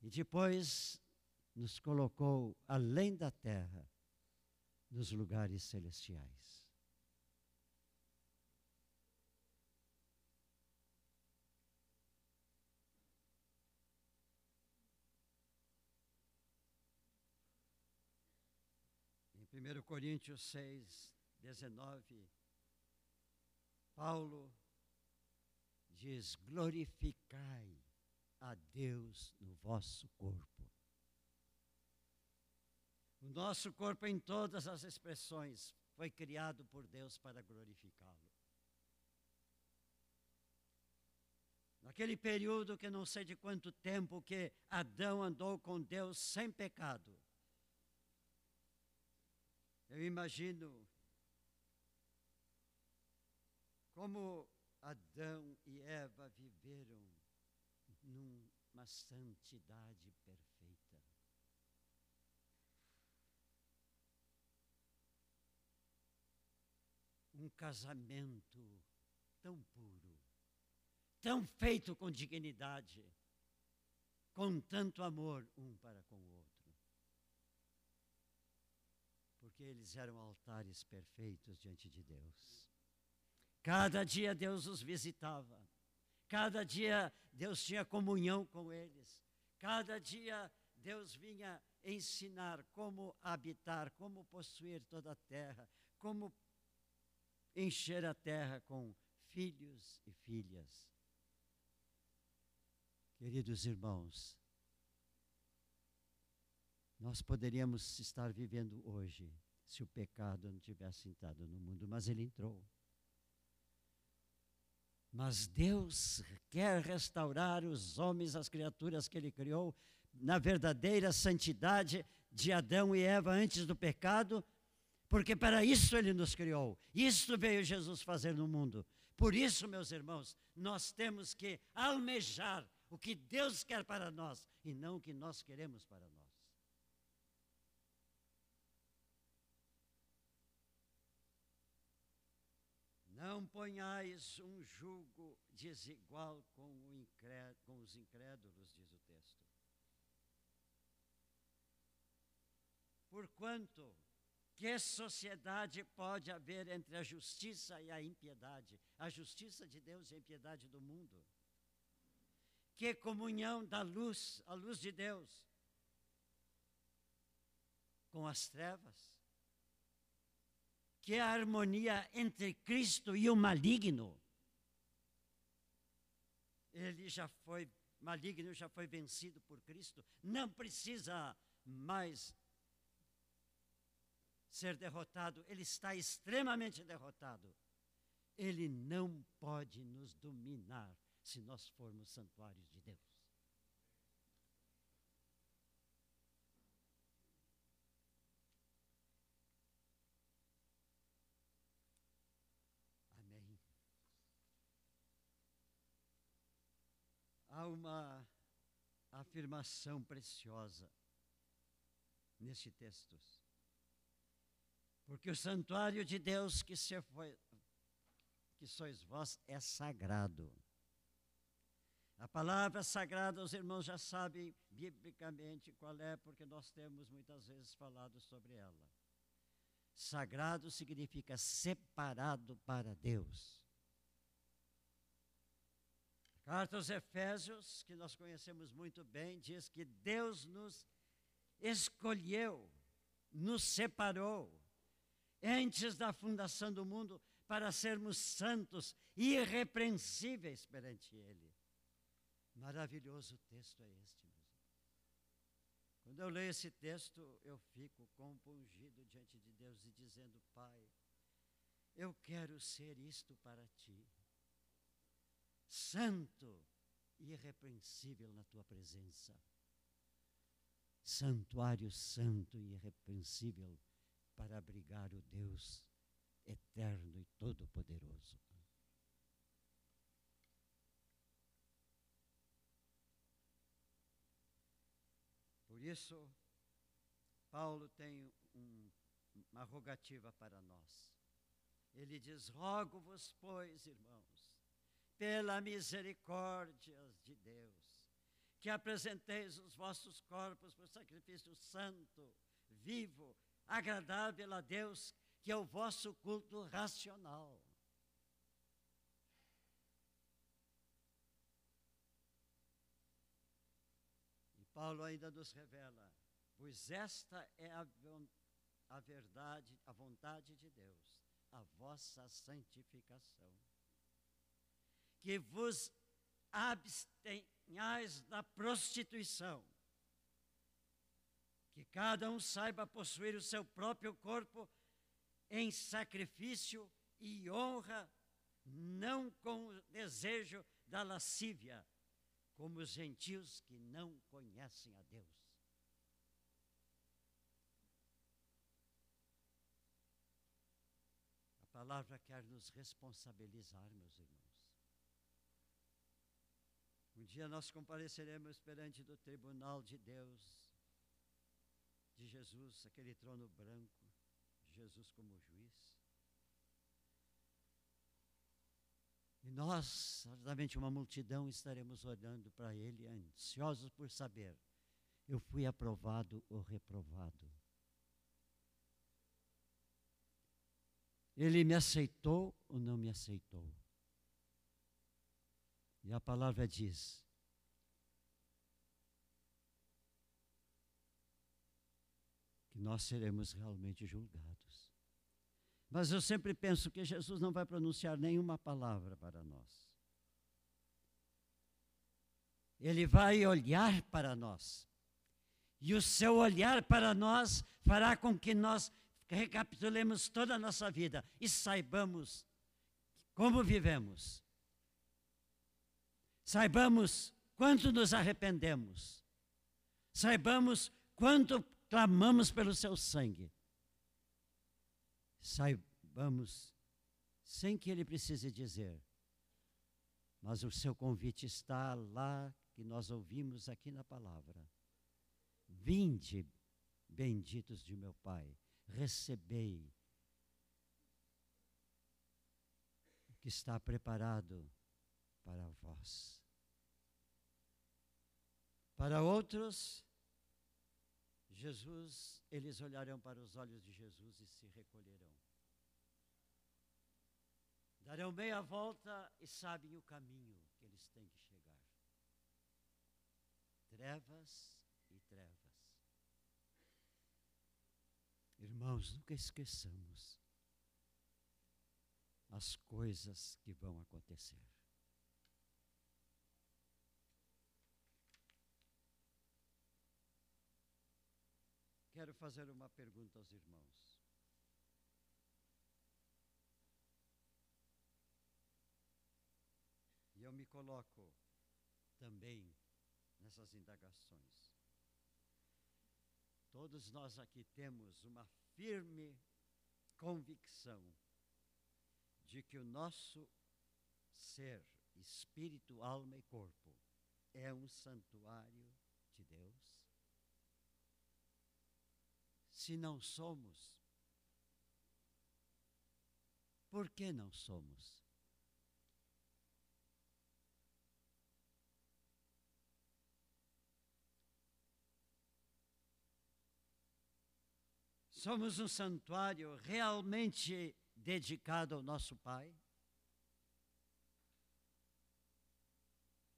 e depois nos colocou além da terra nos lugares celestiais. Em 1 Coríntios 6, 19, Paulo diz: glorificai a Deus no vosso corpo o nosso corpo, em todas as expressões, foi criado por Deus para glorificá-lo. Naquele período que não sei de quanto tempo que Adão andou com Deus sem pecado. Eu imagino como Adão e Eva viveram numa santidade perfeita. um casamento tão puro, tão feito com dignidade, com tanto amor um para com o outro. Porque eles eram altares perfeitos diante de Deus. Cada dia Deus os visitava. Cada dia Deus tinha comunhão com eles. Cada dia Deus vinha ensinar como habitar, como possuir toda a terra, como encher a terra com filhos e filhas. Queridos irmãos, nós poderíamos estar vivendo hoje se o pecado não tivesse entrado no mundo, mas ele entrou. Mas Deus quer restaurar os homens, as criaturas que Ele criou, na verdadeira santidade de Adão e Eva antes do pecado, porque para isso ele nos criou. Isso veio Jesus fazer no mundo. Por isso, meus irmãos, nós temos que almejar o que Deus quer para nós e não o que nós queremos para nós. Não ponhais um jugo desigual com, com os incrédulos, diz o texto. Porquanto, que sociedade pode haver entre a justiça e a impiedade? A justiça de Deus e a impiedade do mundo? Que comunhão da luz, a luz de Deus, com as trevas? Que harmonia entre Cristo e o maligno? Ele já foi maligno, já foi vencido por Cristo, não precisa mais ser derrotado, ele está extremamente derrotado. Ele não pode nos dominar se nós formos santuários de Deus. Amém. Uma afirmação preciosa neste texto. Porque o santuário de Deus que, se foi, que sois vós é sagrado. A palavra sagrada, os irmãos já sabem biblicamente qual é, porque nós temos muitas vezes falado sobre ela. Sagrado significa separado para Deus. Carta aos Efésios, que nós conhecemos muito bem, diz que Deus nos escolheu, nos separou antes da fundação do mundo, para sermos santos e irrepreensíveis perante Ele. Maravilhoso texto é este. Quando eu leio esse texto, eu fico compungido diante de Deus e dizendo: Pai, eu quero ser isto para ti, santo e irrepreensível na tua presença. Santuário santo e irrepreensível para abrigar o Deus eterno e todo-poderoso. Por isso, Paulo tem um, uma rogativa para nós. Ele diz: Rogo-vos, pois, irmãos, pela misericórdia de Deus, que apresenteis os vossos corpos por sacrifício santo, vivo, agradável a Deus, que é o vosso culto racional. E Paulo ainda nos revela, pois esta é a, a verdade, a vontade de Deus, a vossa santificação. Que vos abstenhais da prostituição que cada um saiba possuir o seu próprio corpo em sacrifício e honra, não com o desejo da lascívia, como os gentios que não conhecem a Deus. A palavra quer nos responsabilizar, meus irmãos. Um dia nós compareceremos perante do tribunal de Deus de Jesus, aquele trono branco, Jesus como juiz. E nós, certamente uma multidão, estaremos olhando para ele, ansiosos por saber: eu fui aprovado ou reprovado? Ele me aceitou ou não me aceitou? E a palavra diz: que nós seremos realmente julgados. Mas eu sempre penso que Jesus não vai pronunciar nenhuma palavra para nós. Ele vai olhar para nós. E o seu olhar para nós fará com que nós recapitulemos toda a nossa vida e saibamos como vivemos. Saibamos quanto nos arrependemos. Saibamos quanto clamamos pelo seu sangue. Saibamos, sem que ele precise dizer, mas o seu convite está lá que nós ouvimos aqui na palavra. Vinde, benditos de meu Pai, recebei que está preparado para vós. Para outros, Jesus, eles olharão para os olhos de Jesus e se recolherão. Darão meia volta e sabem o caminho que eles têm que chegar. Trevas e trevas. Irmãos, nunca esqueçamos as coisas que vão acontecer. Quero fazer uma pergunta aos irmãos. E eu me coloco também nessas indagações. Todos nós aqui temos uma firme convicção de que o nosso ser, espírito, alma e corpo, é um santuário de Deus? Se não somos? Por que não somos? Somos um santuário realmente dedicado ao nosso Pai?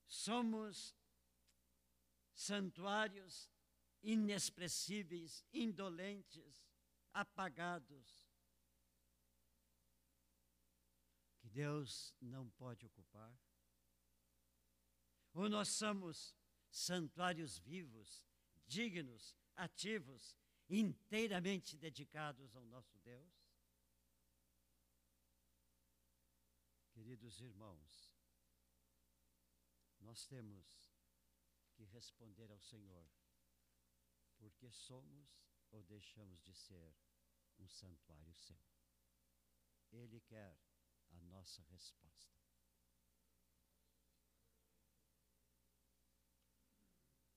Somos santuários inexpressíveis, indolentes, apagados, que Deus não pode ocupar? Ou nós somos santuários vivos, dignos, ativos, inteiramente dedicados ao nosso Deus? Queridos irmãos, nós temos que responder ao Senhor porque somos ou deixamos de ser um santuário seu. Ele quer a nossa resposta.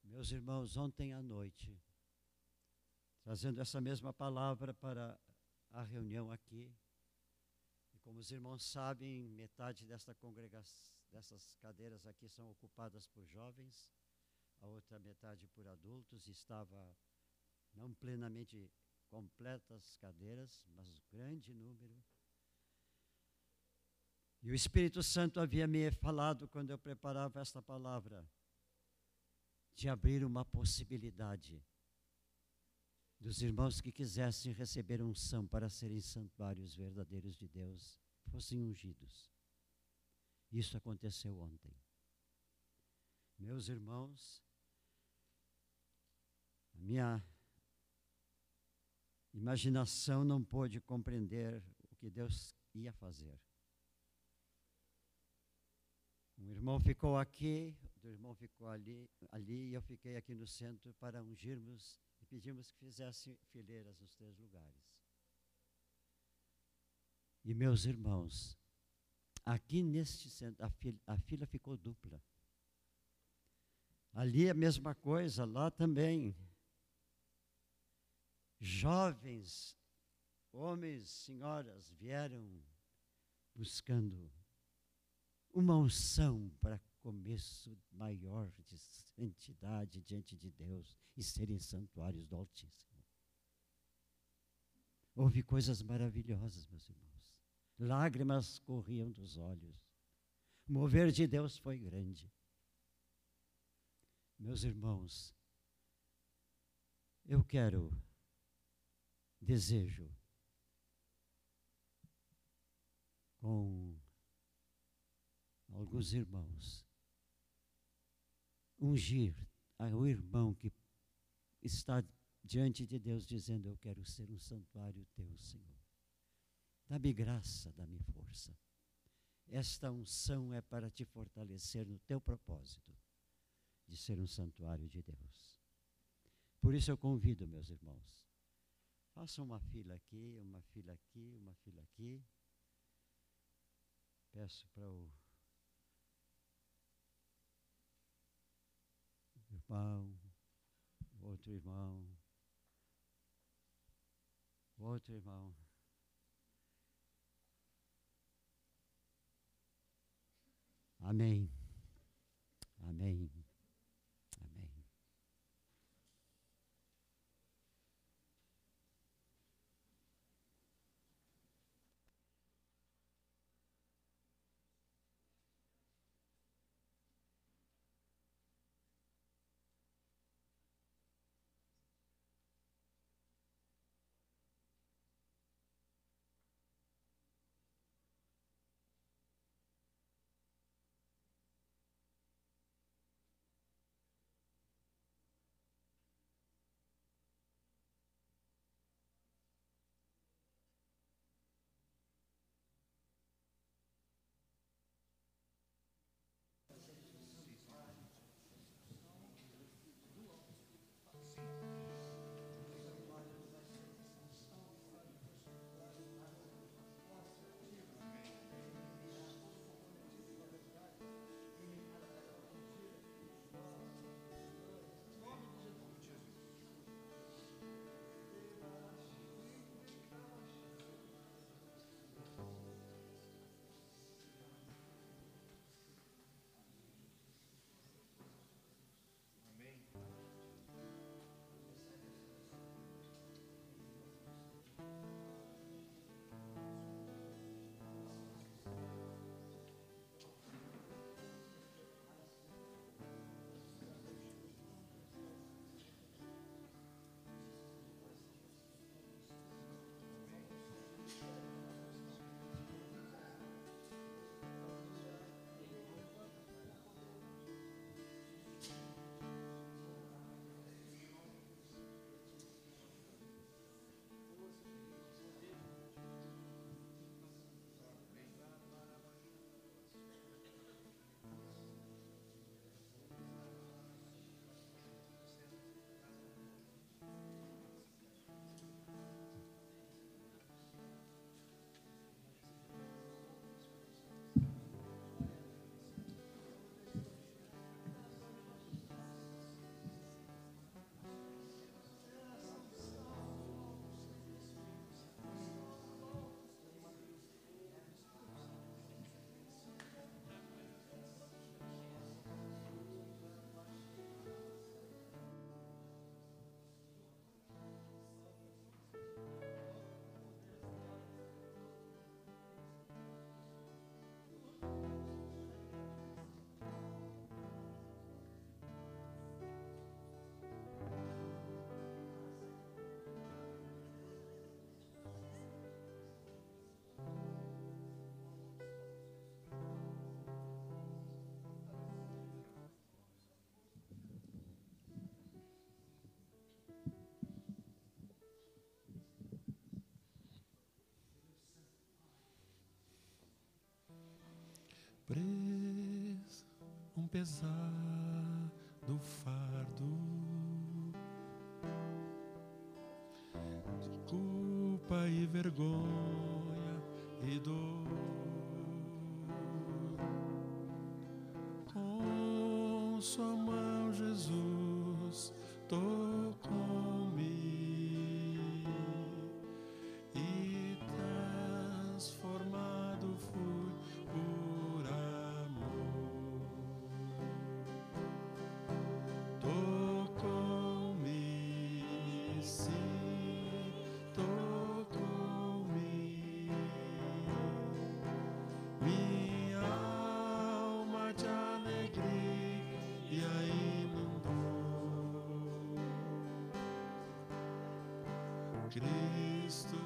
Meus irmãos, ontem à noite, trazendo essa mesma palavra para a reunião aqui, e como os irmãos sabem, metade desta congregação, dessas cadeiras aqui são ocupadas por jovens, a outra metade por adultos, estava não plenamente completas cadeiras, mas grande número. E o Espírito Santo havia me falado quando eu preparava esta palavra de abrir uma possibilidade dos irmãos que quisessem receber unção para serem santuários verdadeiros de Deus fossem ungidos. Isso aconteceu ontem. Meus irmãos, minha imaginação não pôde compreender o que Deus ia fazer. Um irmão ficou aqui, outro irmão ficou ali, ali e eu fiquei aqui no centro para ungirmos e pedimos que fizesse fileiras nos três lugares. E meus irmãos, aqui neste centro, a fila, a fila ficou dupla. Ali a mesma coisa, lá também jovens, homens, senhoras, vieram buscando uma unção para começo maior de santidade diante de Deus e serem santuários do Altíssimo. Houve coisas maravilhosas, meus irmãos. Lágrimas corriam dos olhos. O mover de Deus foi grande. Meus irmãos, eu quero desejo com alguns irmãos ungir ao irmão que está diante de Deus dizendo: Eu quero ser um santuário teu, Senhor. Dá-me graça, dá-me força. Esta unção é para te fortalecer no teu propósito de ser um santuário de Deus. Por isso eu convido, meus irmãos, Faça uma fila aqui, uma fila aqui, uma fila aqui. Peço para o irmão, outro irmão, outro irmão. Amém. Amém. Preso um pesado fardo de culpa e vergonha e dor. Cristo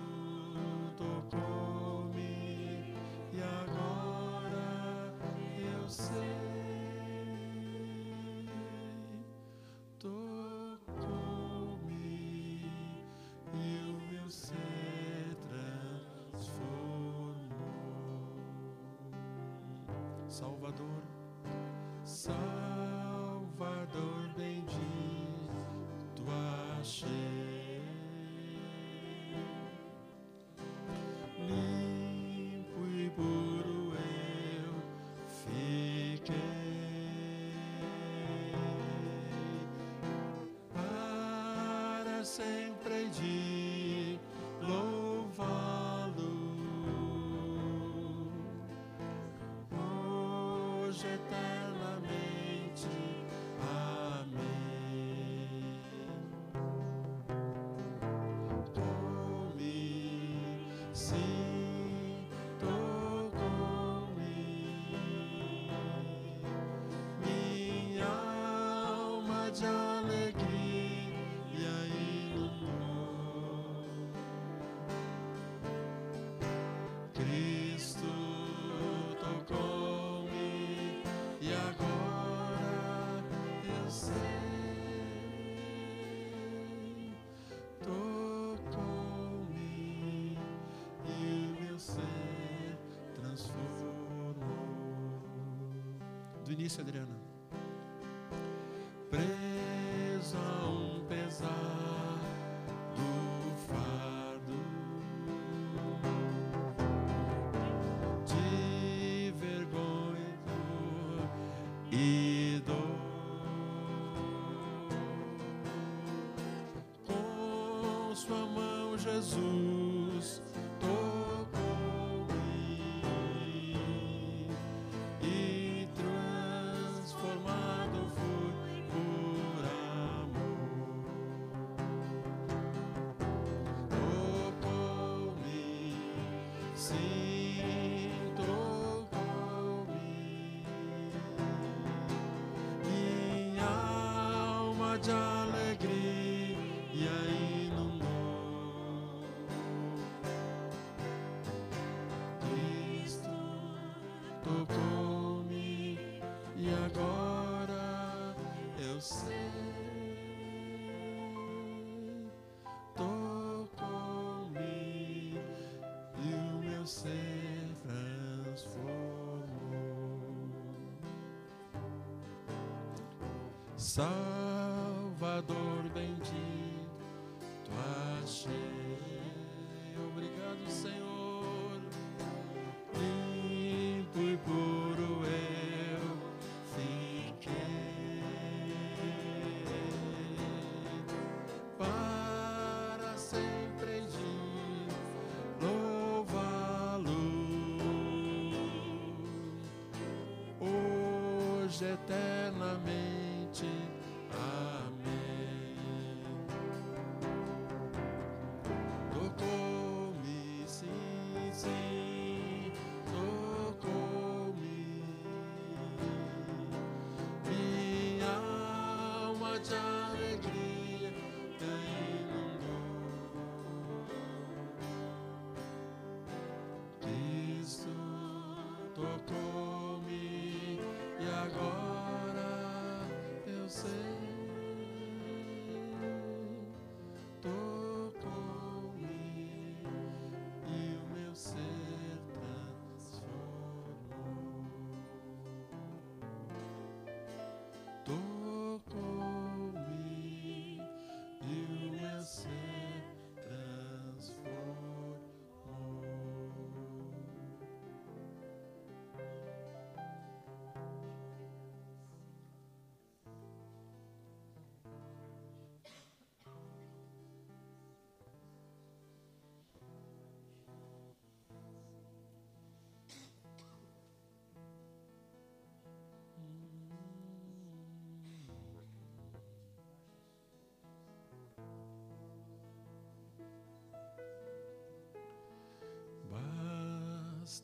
tocou-me e agora eu sei. Tocou-me e o meu ser transformou. Salvador, Salvador bendito achei. Sempre de louvá-lo. hoje eternamente. Início, Adriana. Preso a um pesar do fardo de vergonha e dor. Com sua mão, Jesus de alegria inundou. Cristo tocou-me e agora eu sei. Tocou-me e o meu ser transformou. Salvador bendito, tu achei. Obrigado, Senhor. Limpo e puro eu fiquei. Para sempre de louvá-lo. Hoje eternamente.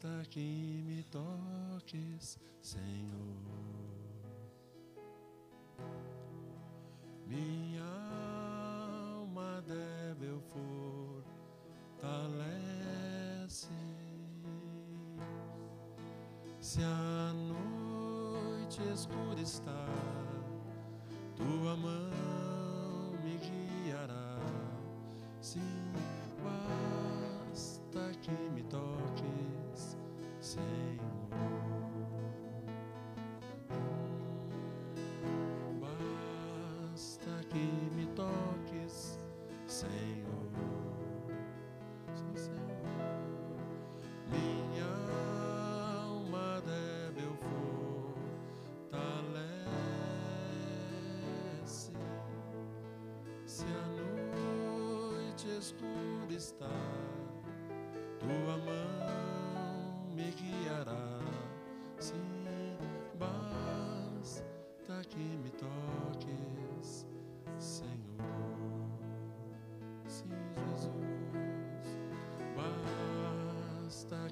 Basta que me toques, Senhor. Minha alma débil fortalece. Se a noite escura está, tua mão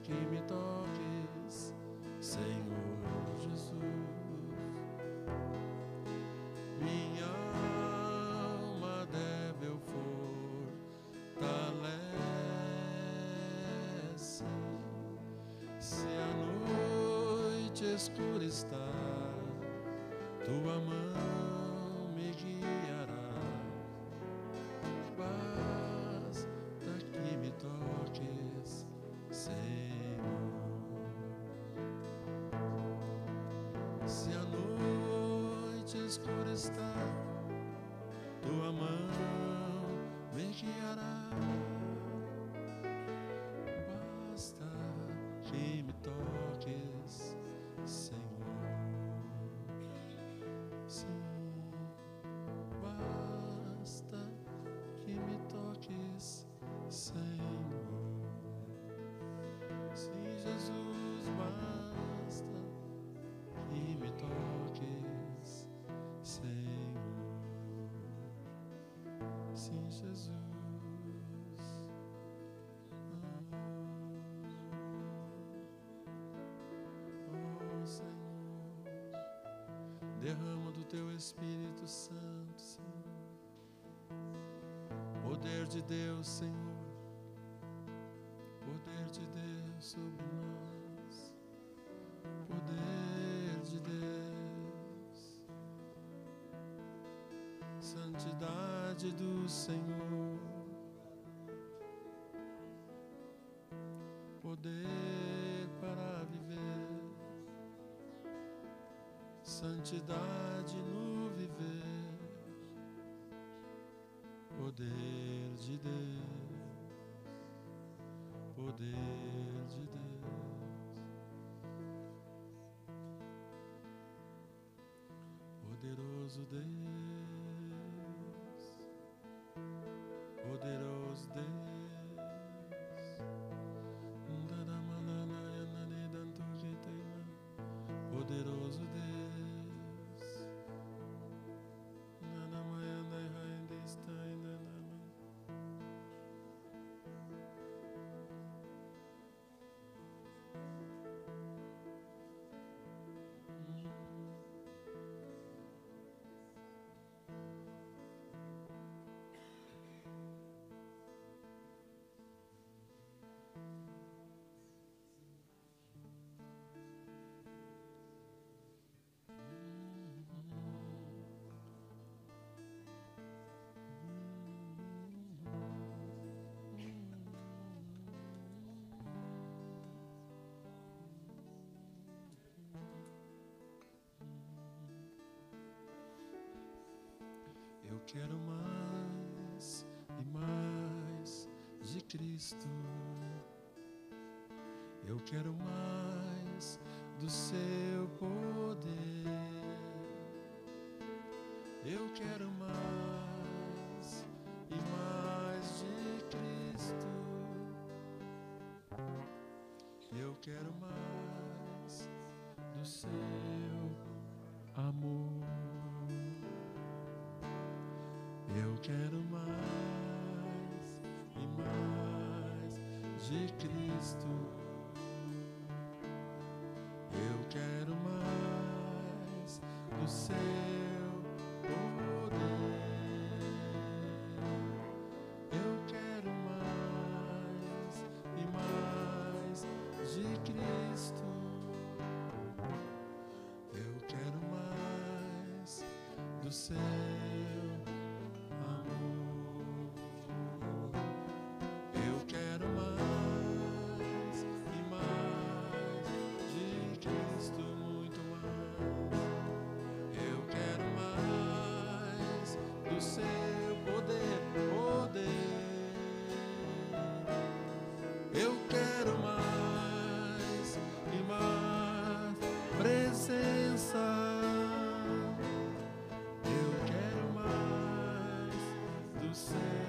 que me toques, Senhor Jesus. Minha alma débil fortalece, se a noite escura está. Noite Sim, Jesus. Oh, Senhor, derrama do teu Espírito Santo, Senhor. Poder de Deus, Senhor. Poder de Deus sobre nós. Poder de Deus. Santidade do Senhor. Quero mais e mais de Cristo. Eu quero mais do seu poder. Eu quero mais e mais de Cristo. Eu quero mais do seu quero mais e mais de Cristo. Eu quero mais do seu poder. Eu quero mais e mais de Cristo. Eu quero mais do seu do seu poder, poder. Eu quero mais e mais presença. Eu quero mais do seu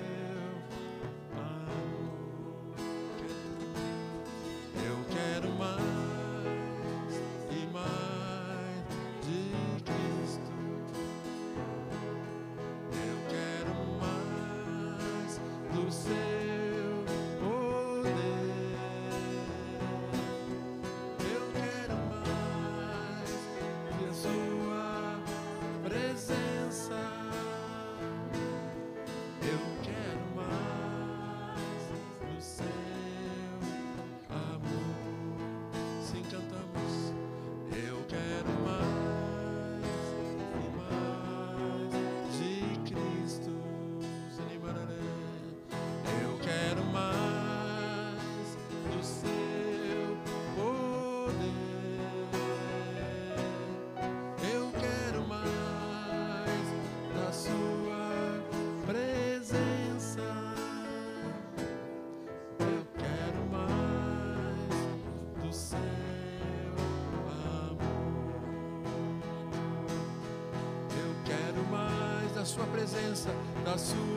sua presença, da sua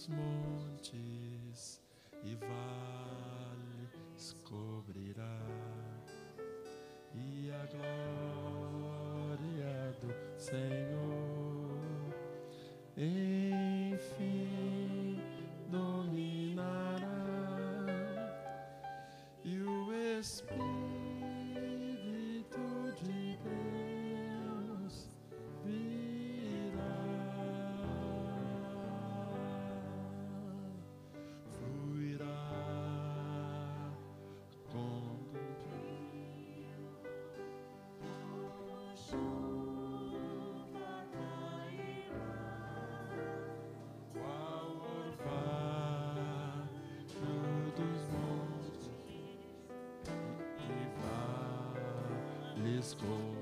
os montes e vales cobrirá, e a glória do Senhor. School.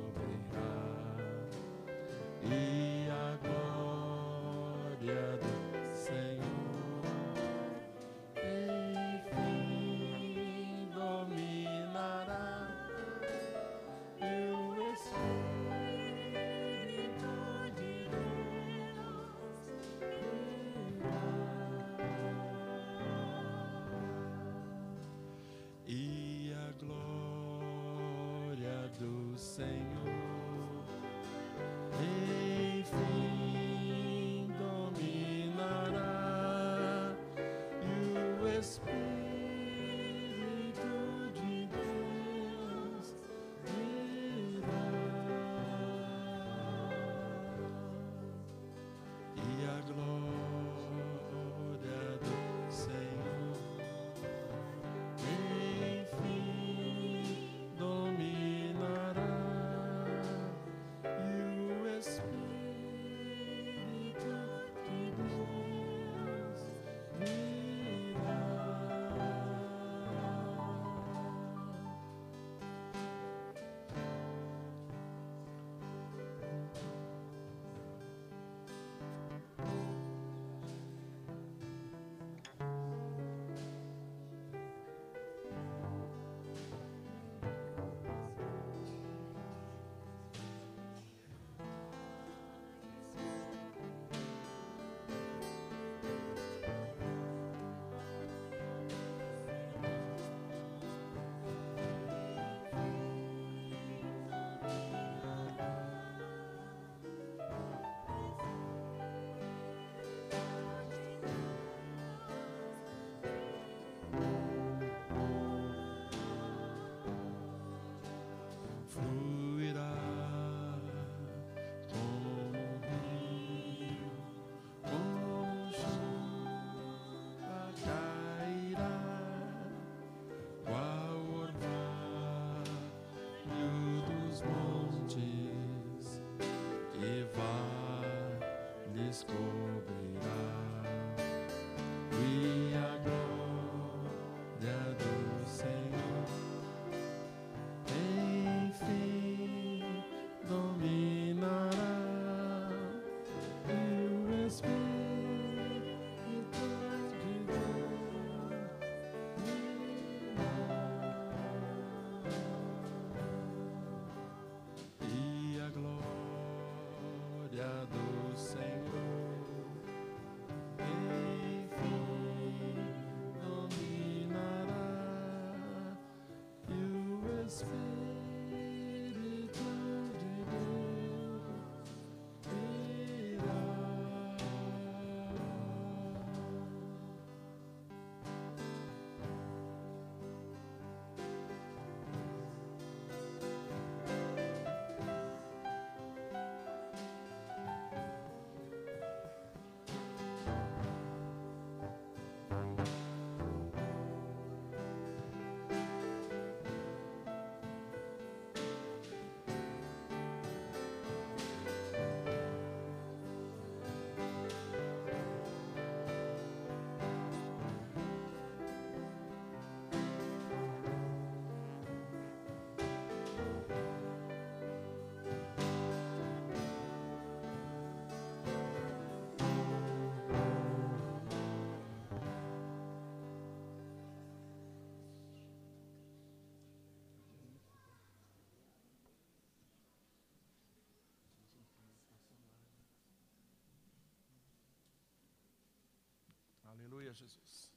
this school. Aleluia, Jesus.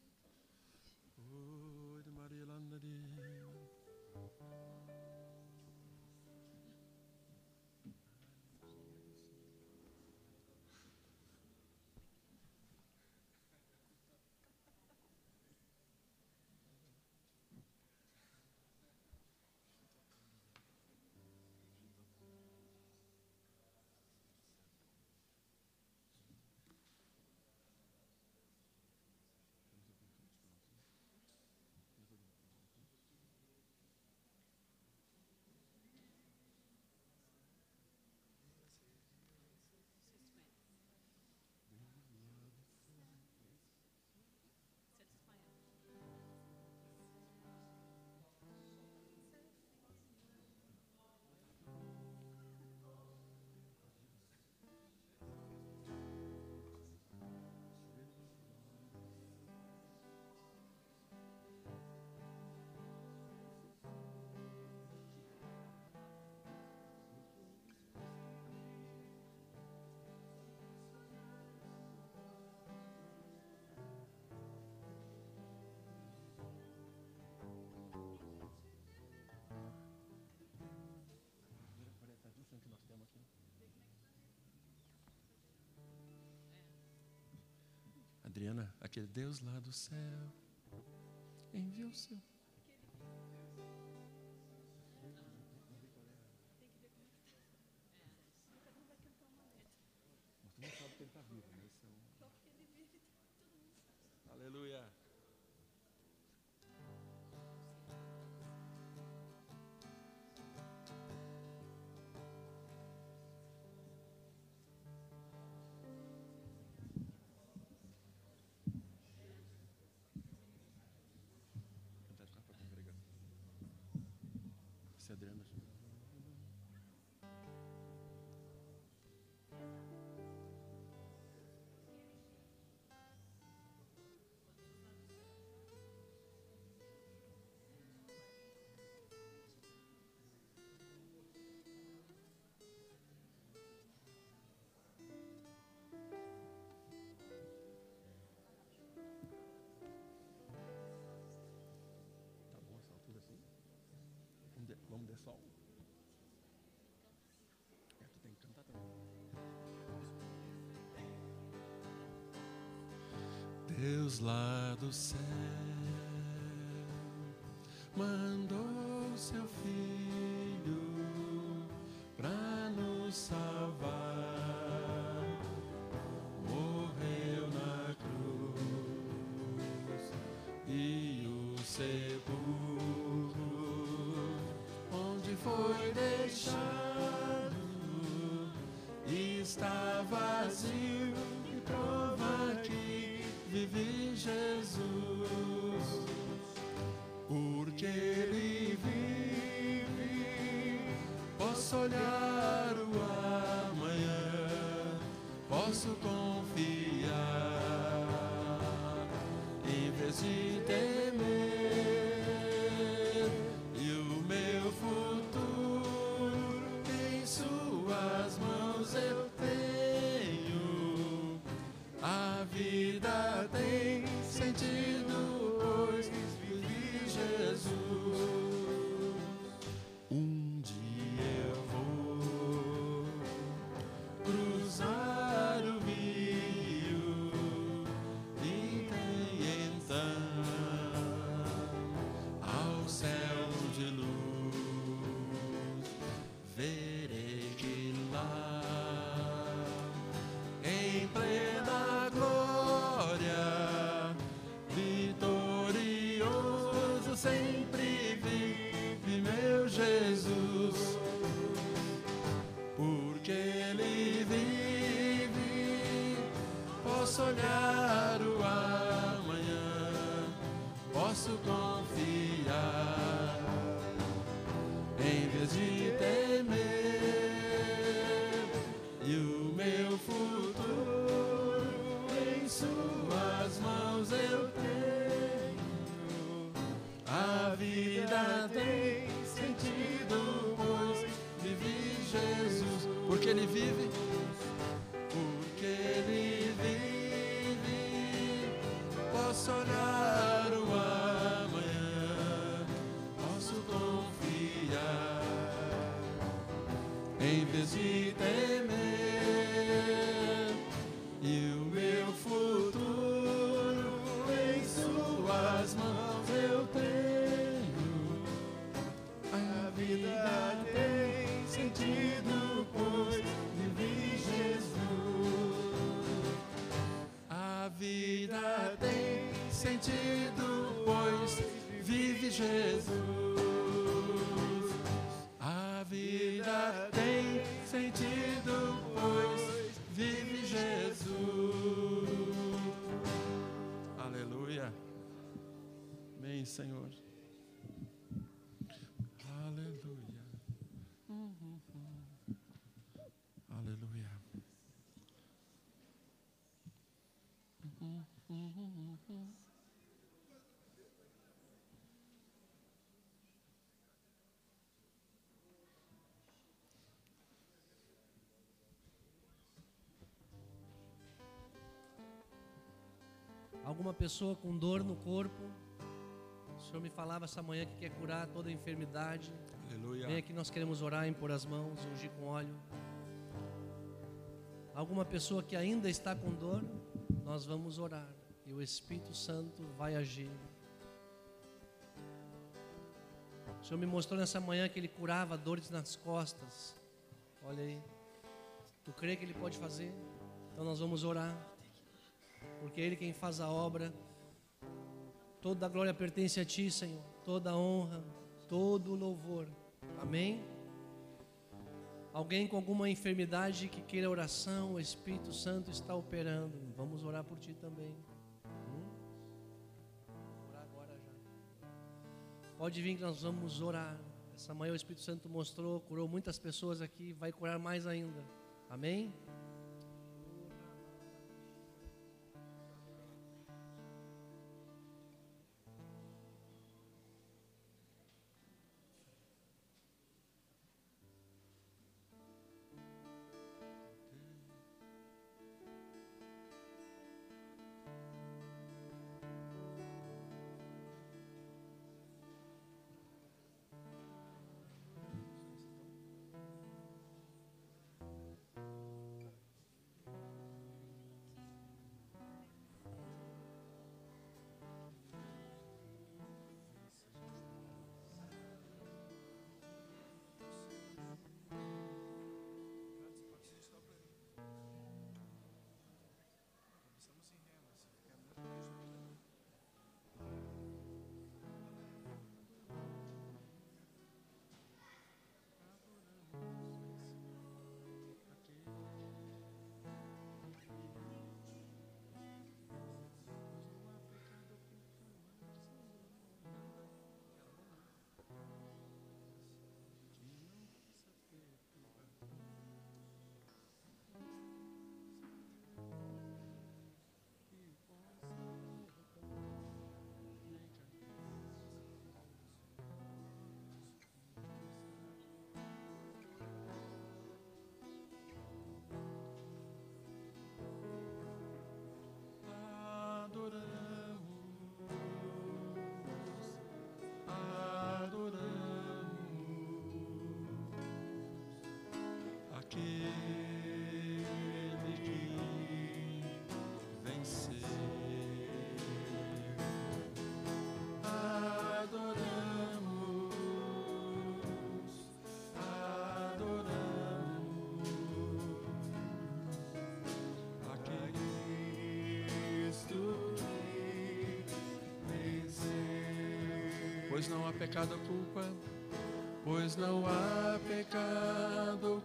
Adriana, aquele Deus lá do céu enviou o seu. Se sol? É, tu tem que cantar também. Deus lá do céu mandou seu filho pra nos salvar. Morreu na cruz e o sepulcro foi deixado. Está vazio e prova que vive Jesus. Porque ele vive posso olhar Alguma pessoa com dor no corpo. O Senhor me falava essa manhã que quer curar toda enfermidade. Aleluia. Vem aqui, nós queremos orar, impor as mãos, ungir com óleo. Alguma pessoa que ainda está com dor, nós vamos orar. E o Espírito Santo vai agir. O Senhor me mostrou nessa manhã que Ele curava dores nas costas. Olha aí. Tu crê que Ele pode fazer? Então nós vamos orar. Porque é Ele quem faz a obra. Toda a glória pertence a Ti, Senhor. Toda a honra, todo o louvor. Amém? Alguém com alguma enfermidade que queira oração, o Espírito Santo está operando. Vamos orar por ti também. Hum? Pode vir que nós vamos orar. Essa manhã o Espírito Santo mostrou, curou muitas pessoas aqui, vai curar mais ainda. Amém? Pois não há pecado ou culpa, pois não há pecado ou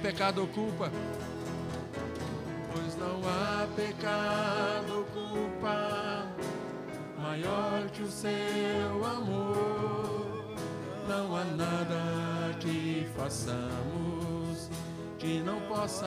pecado ou culpa. Pois não há pecado ou culpa maior que o seu amor. Não há nada que façamos que não possa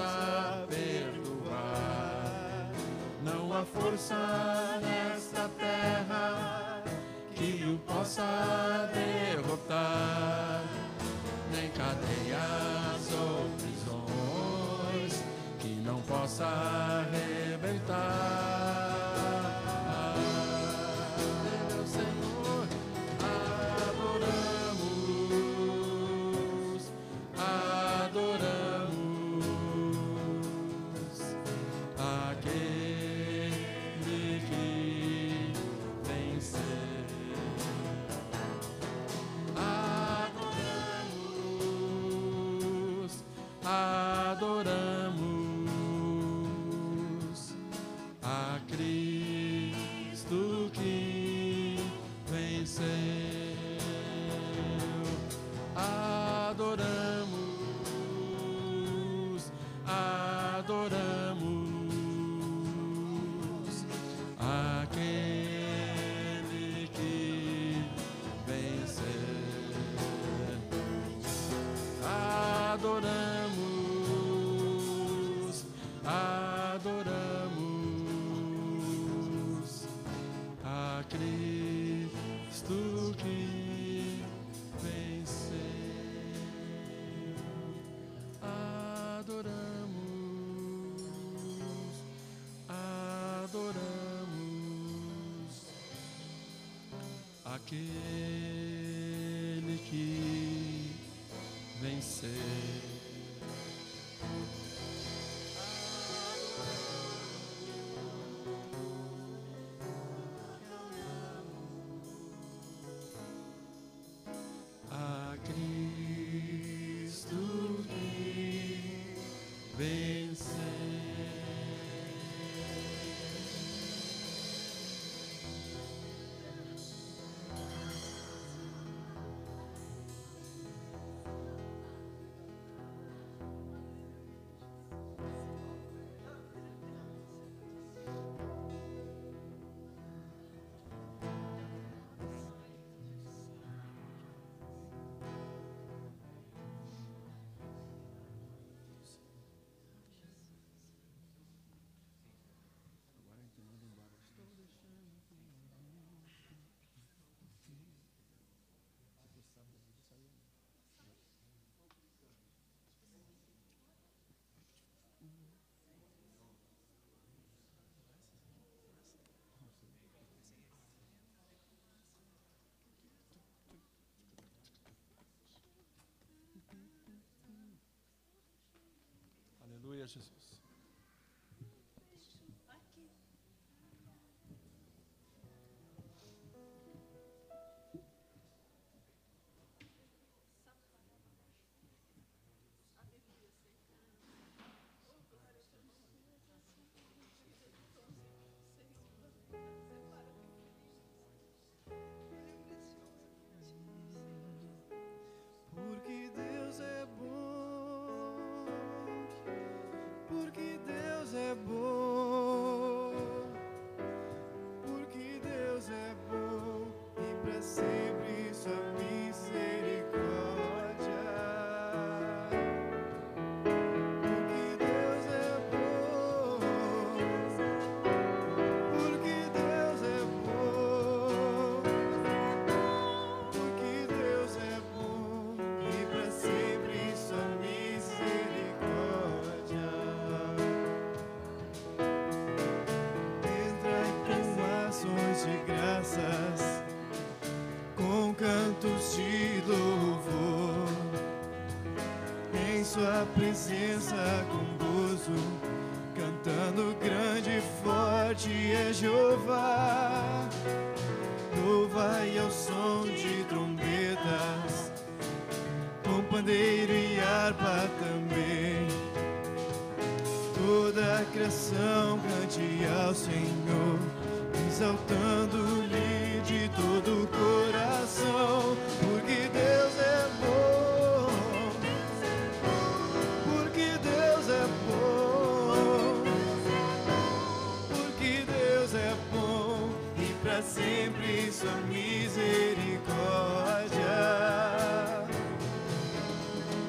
que a Jesus. cantos de louvor. Em Sua presença com gozo, cantando grande e forte é Jeová. Louvai ao som de trombetas, com pandeiro e harpa também. Toda a criação cante ao Senhor, exaltando vossa misericórdia.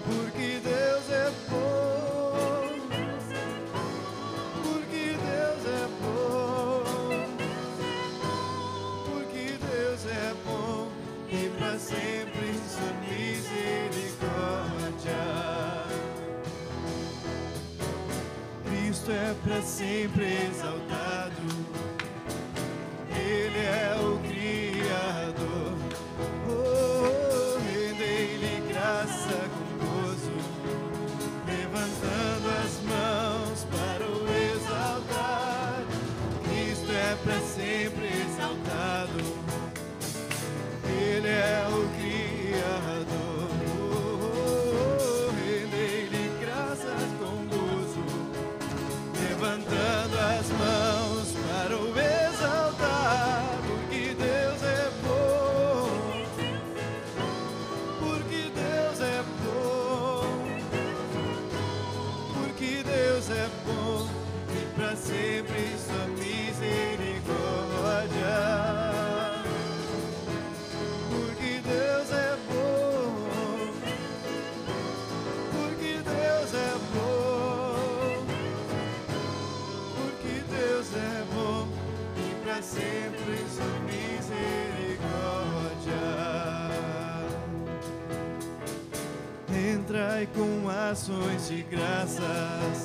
Porque Deus é bom, porque Deus é bom, porque Deus é bom e para sempre sua misericórdia. Cristo é para sempre exaltado. ações de graças.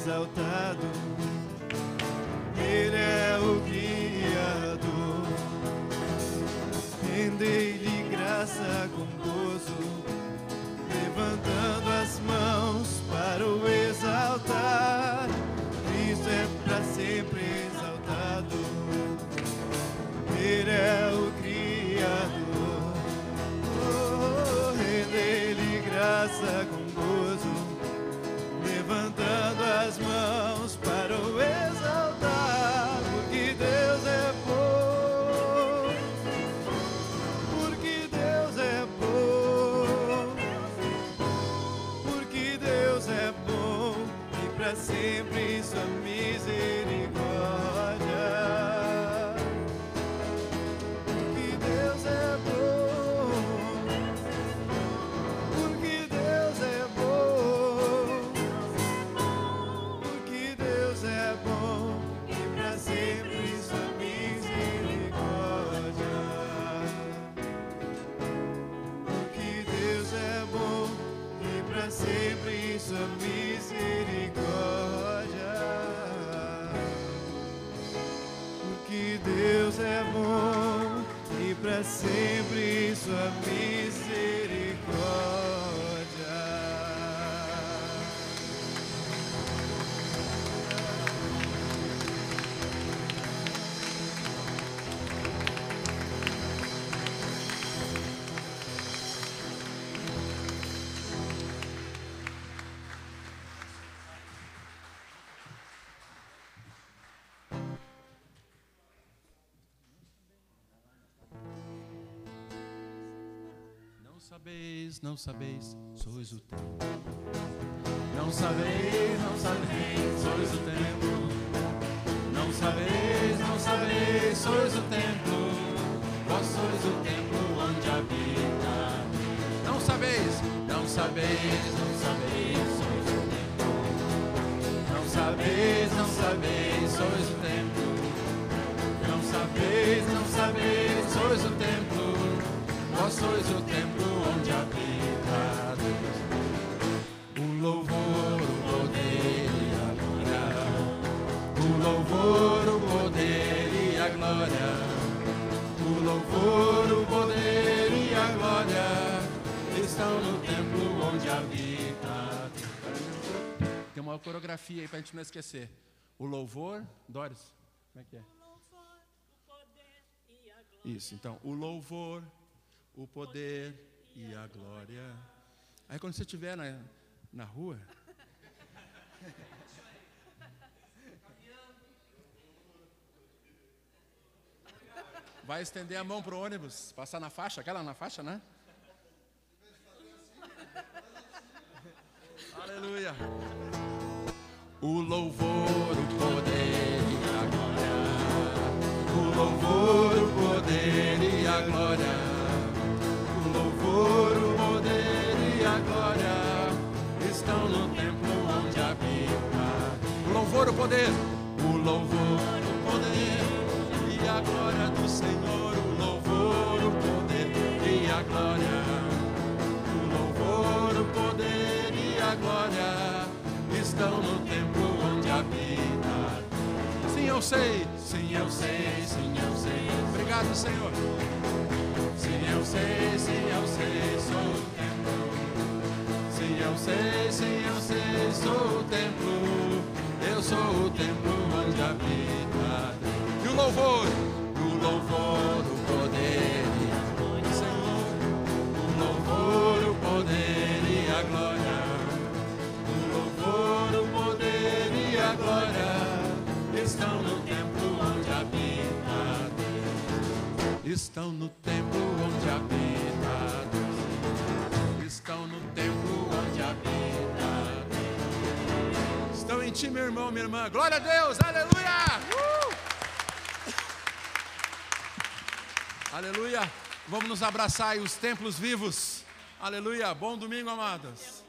exaltar. Sabeis, não sabeis, sois o templo. Não sabeis, não sabeis, sois o templo. Não sabeis, não sabeis, sois o templo. Vós sois o templo onde habita. Não sabeis, Não sabeis, não sabeis, sois o templo. Não sabeis, não sabeis, sois o templo. Não sabeis, não sabeis, sois o templo. Vós sois o templo onde habita Deus. O louvor, o poder e a glória. O louvor, o poder e a glória. O louvor, o poder e a glória estão no templo onde habita Deus. tem uma coreografia aí pra gente não esquecer. O louvor, Doris, como é que é? Isso, então, o louvor, o poder e a glória. Aí quando você estiver na, na rua. Vai estender a mão pro ônibus, passar na faixa, aquela na faixa, né? Aleluia. O louvor, o poder e a glória. O louvor, o poder e a glória. O louvor, o poder e a glória estão no templo onde habita. O louvor, o poder. O louvor, o poder e a glória do Senhor. O louvor, o poder e a glória. O louvor, o poder e a glória estão no templo onde habita. Sim, eu sei, sim, eu sei, sim, eu sei. Obrigado, Senhor. Sim, eu sei, sim, eu sei, sou o templo. Sim, eu sei, sim, eu sei, sou o templo. Eu sou o templo onde habita. E o louvor, o louvor, o poder e a glória, Senhor. O louvor, o poder e a glória. O louvor, o poder e a glória estão no templo Estão no templo onde habita. Estão no templo onde habita. Estão em ti, meu irmão, minha irmã. Glória a Deus, aleluia! Uh! Aleluia! Vamos nos abraçar aí, os templos vivos. Aleluia! Bom domingo, amados.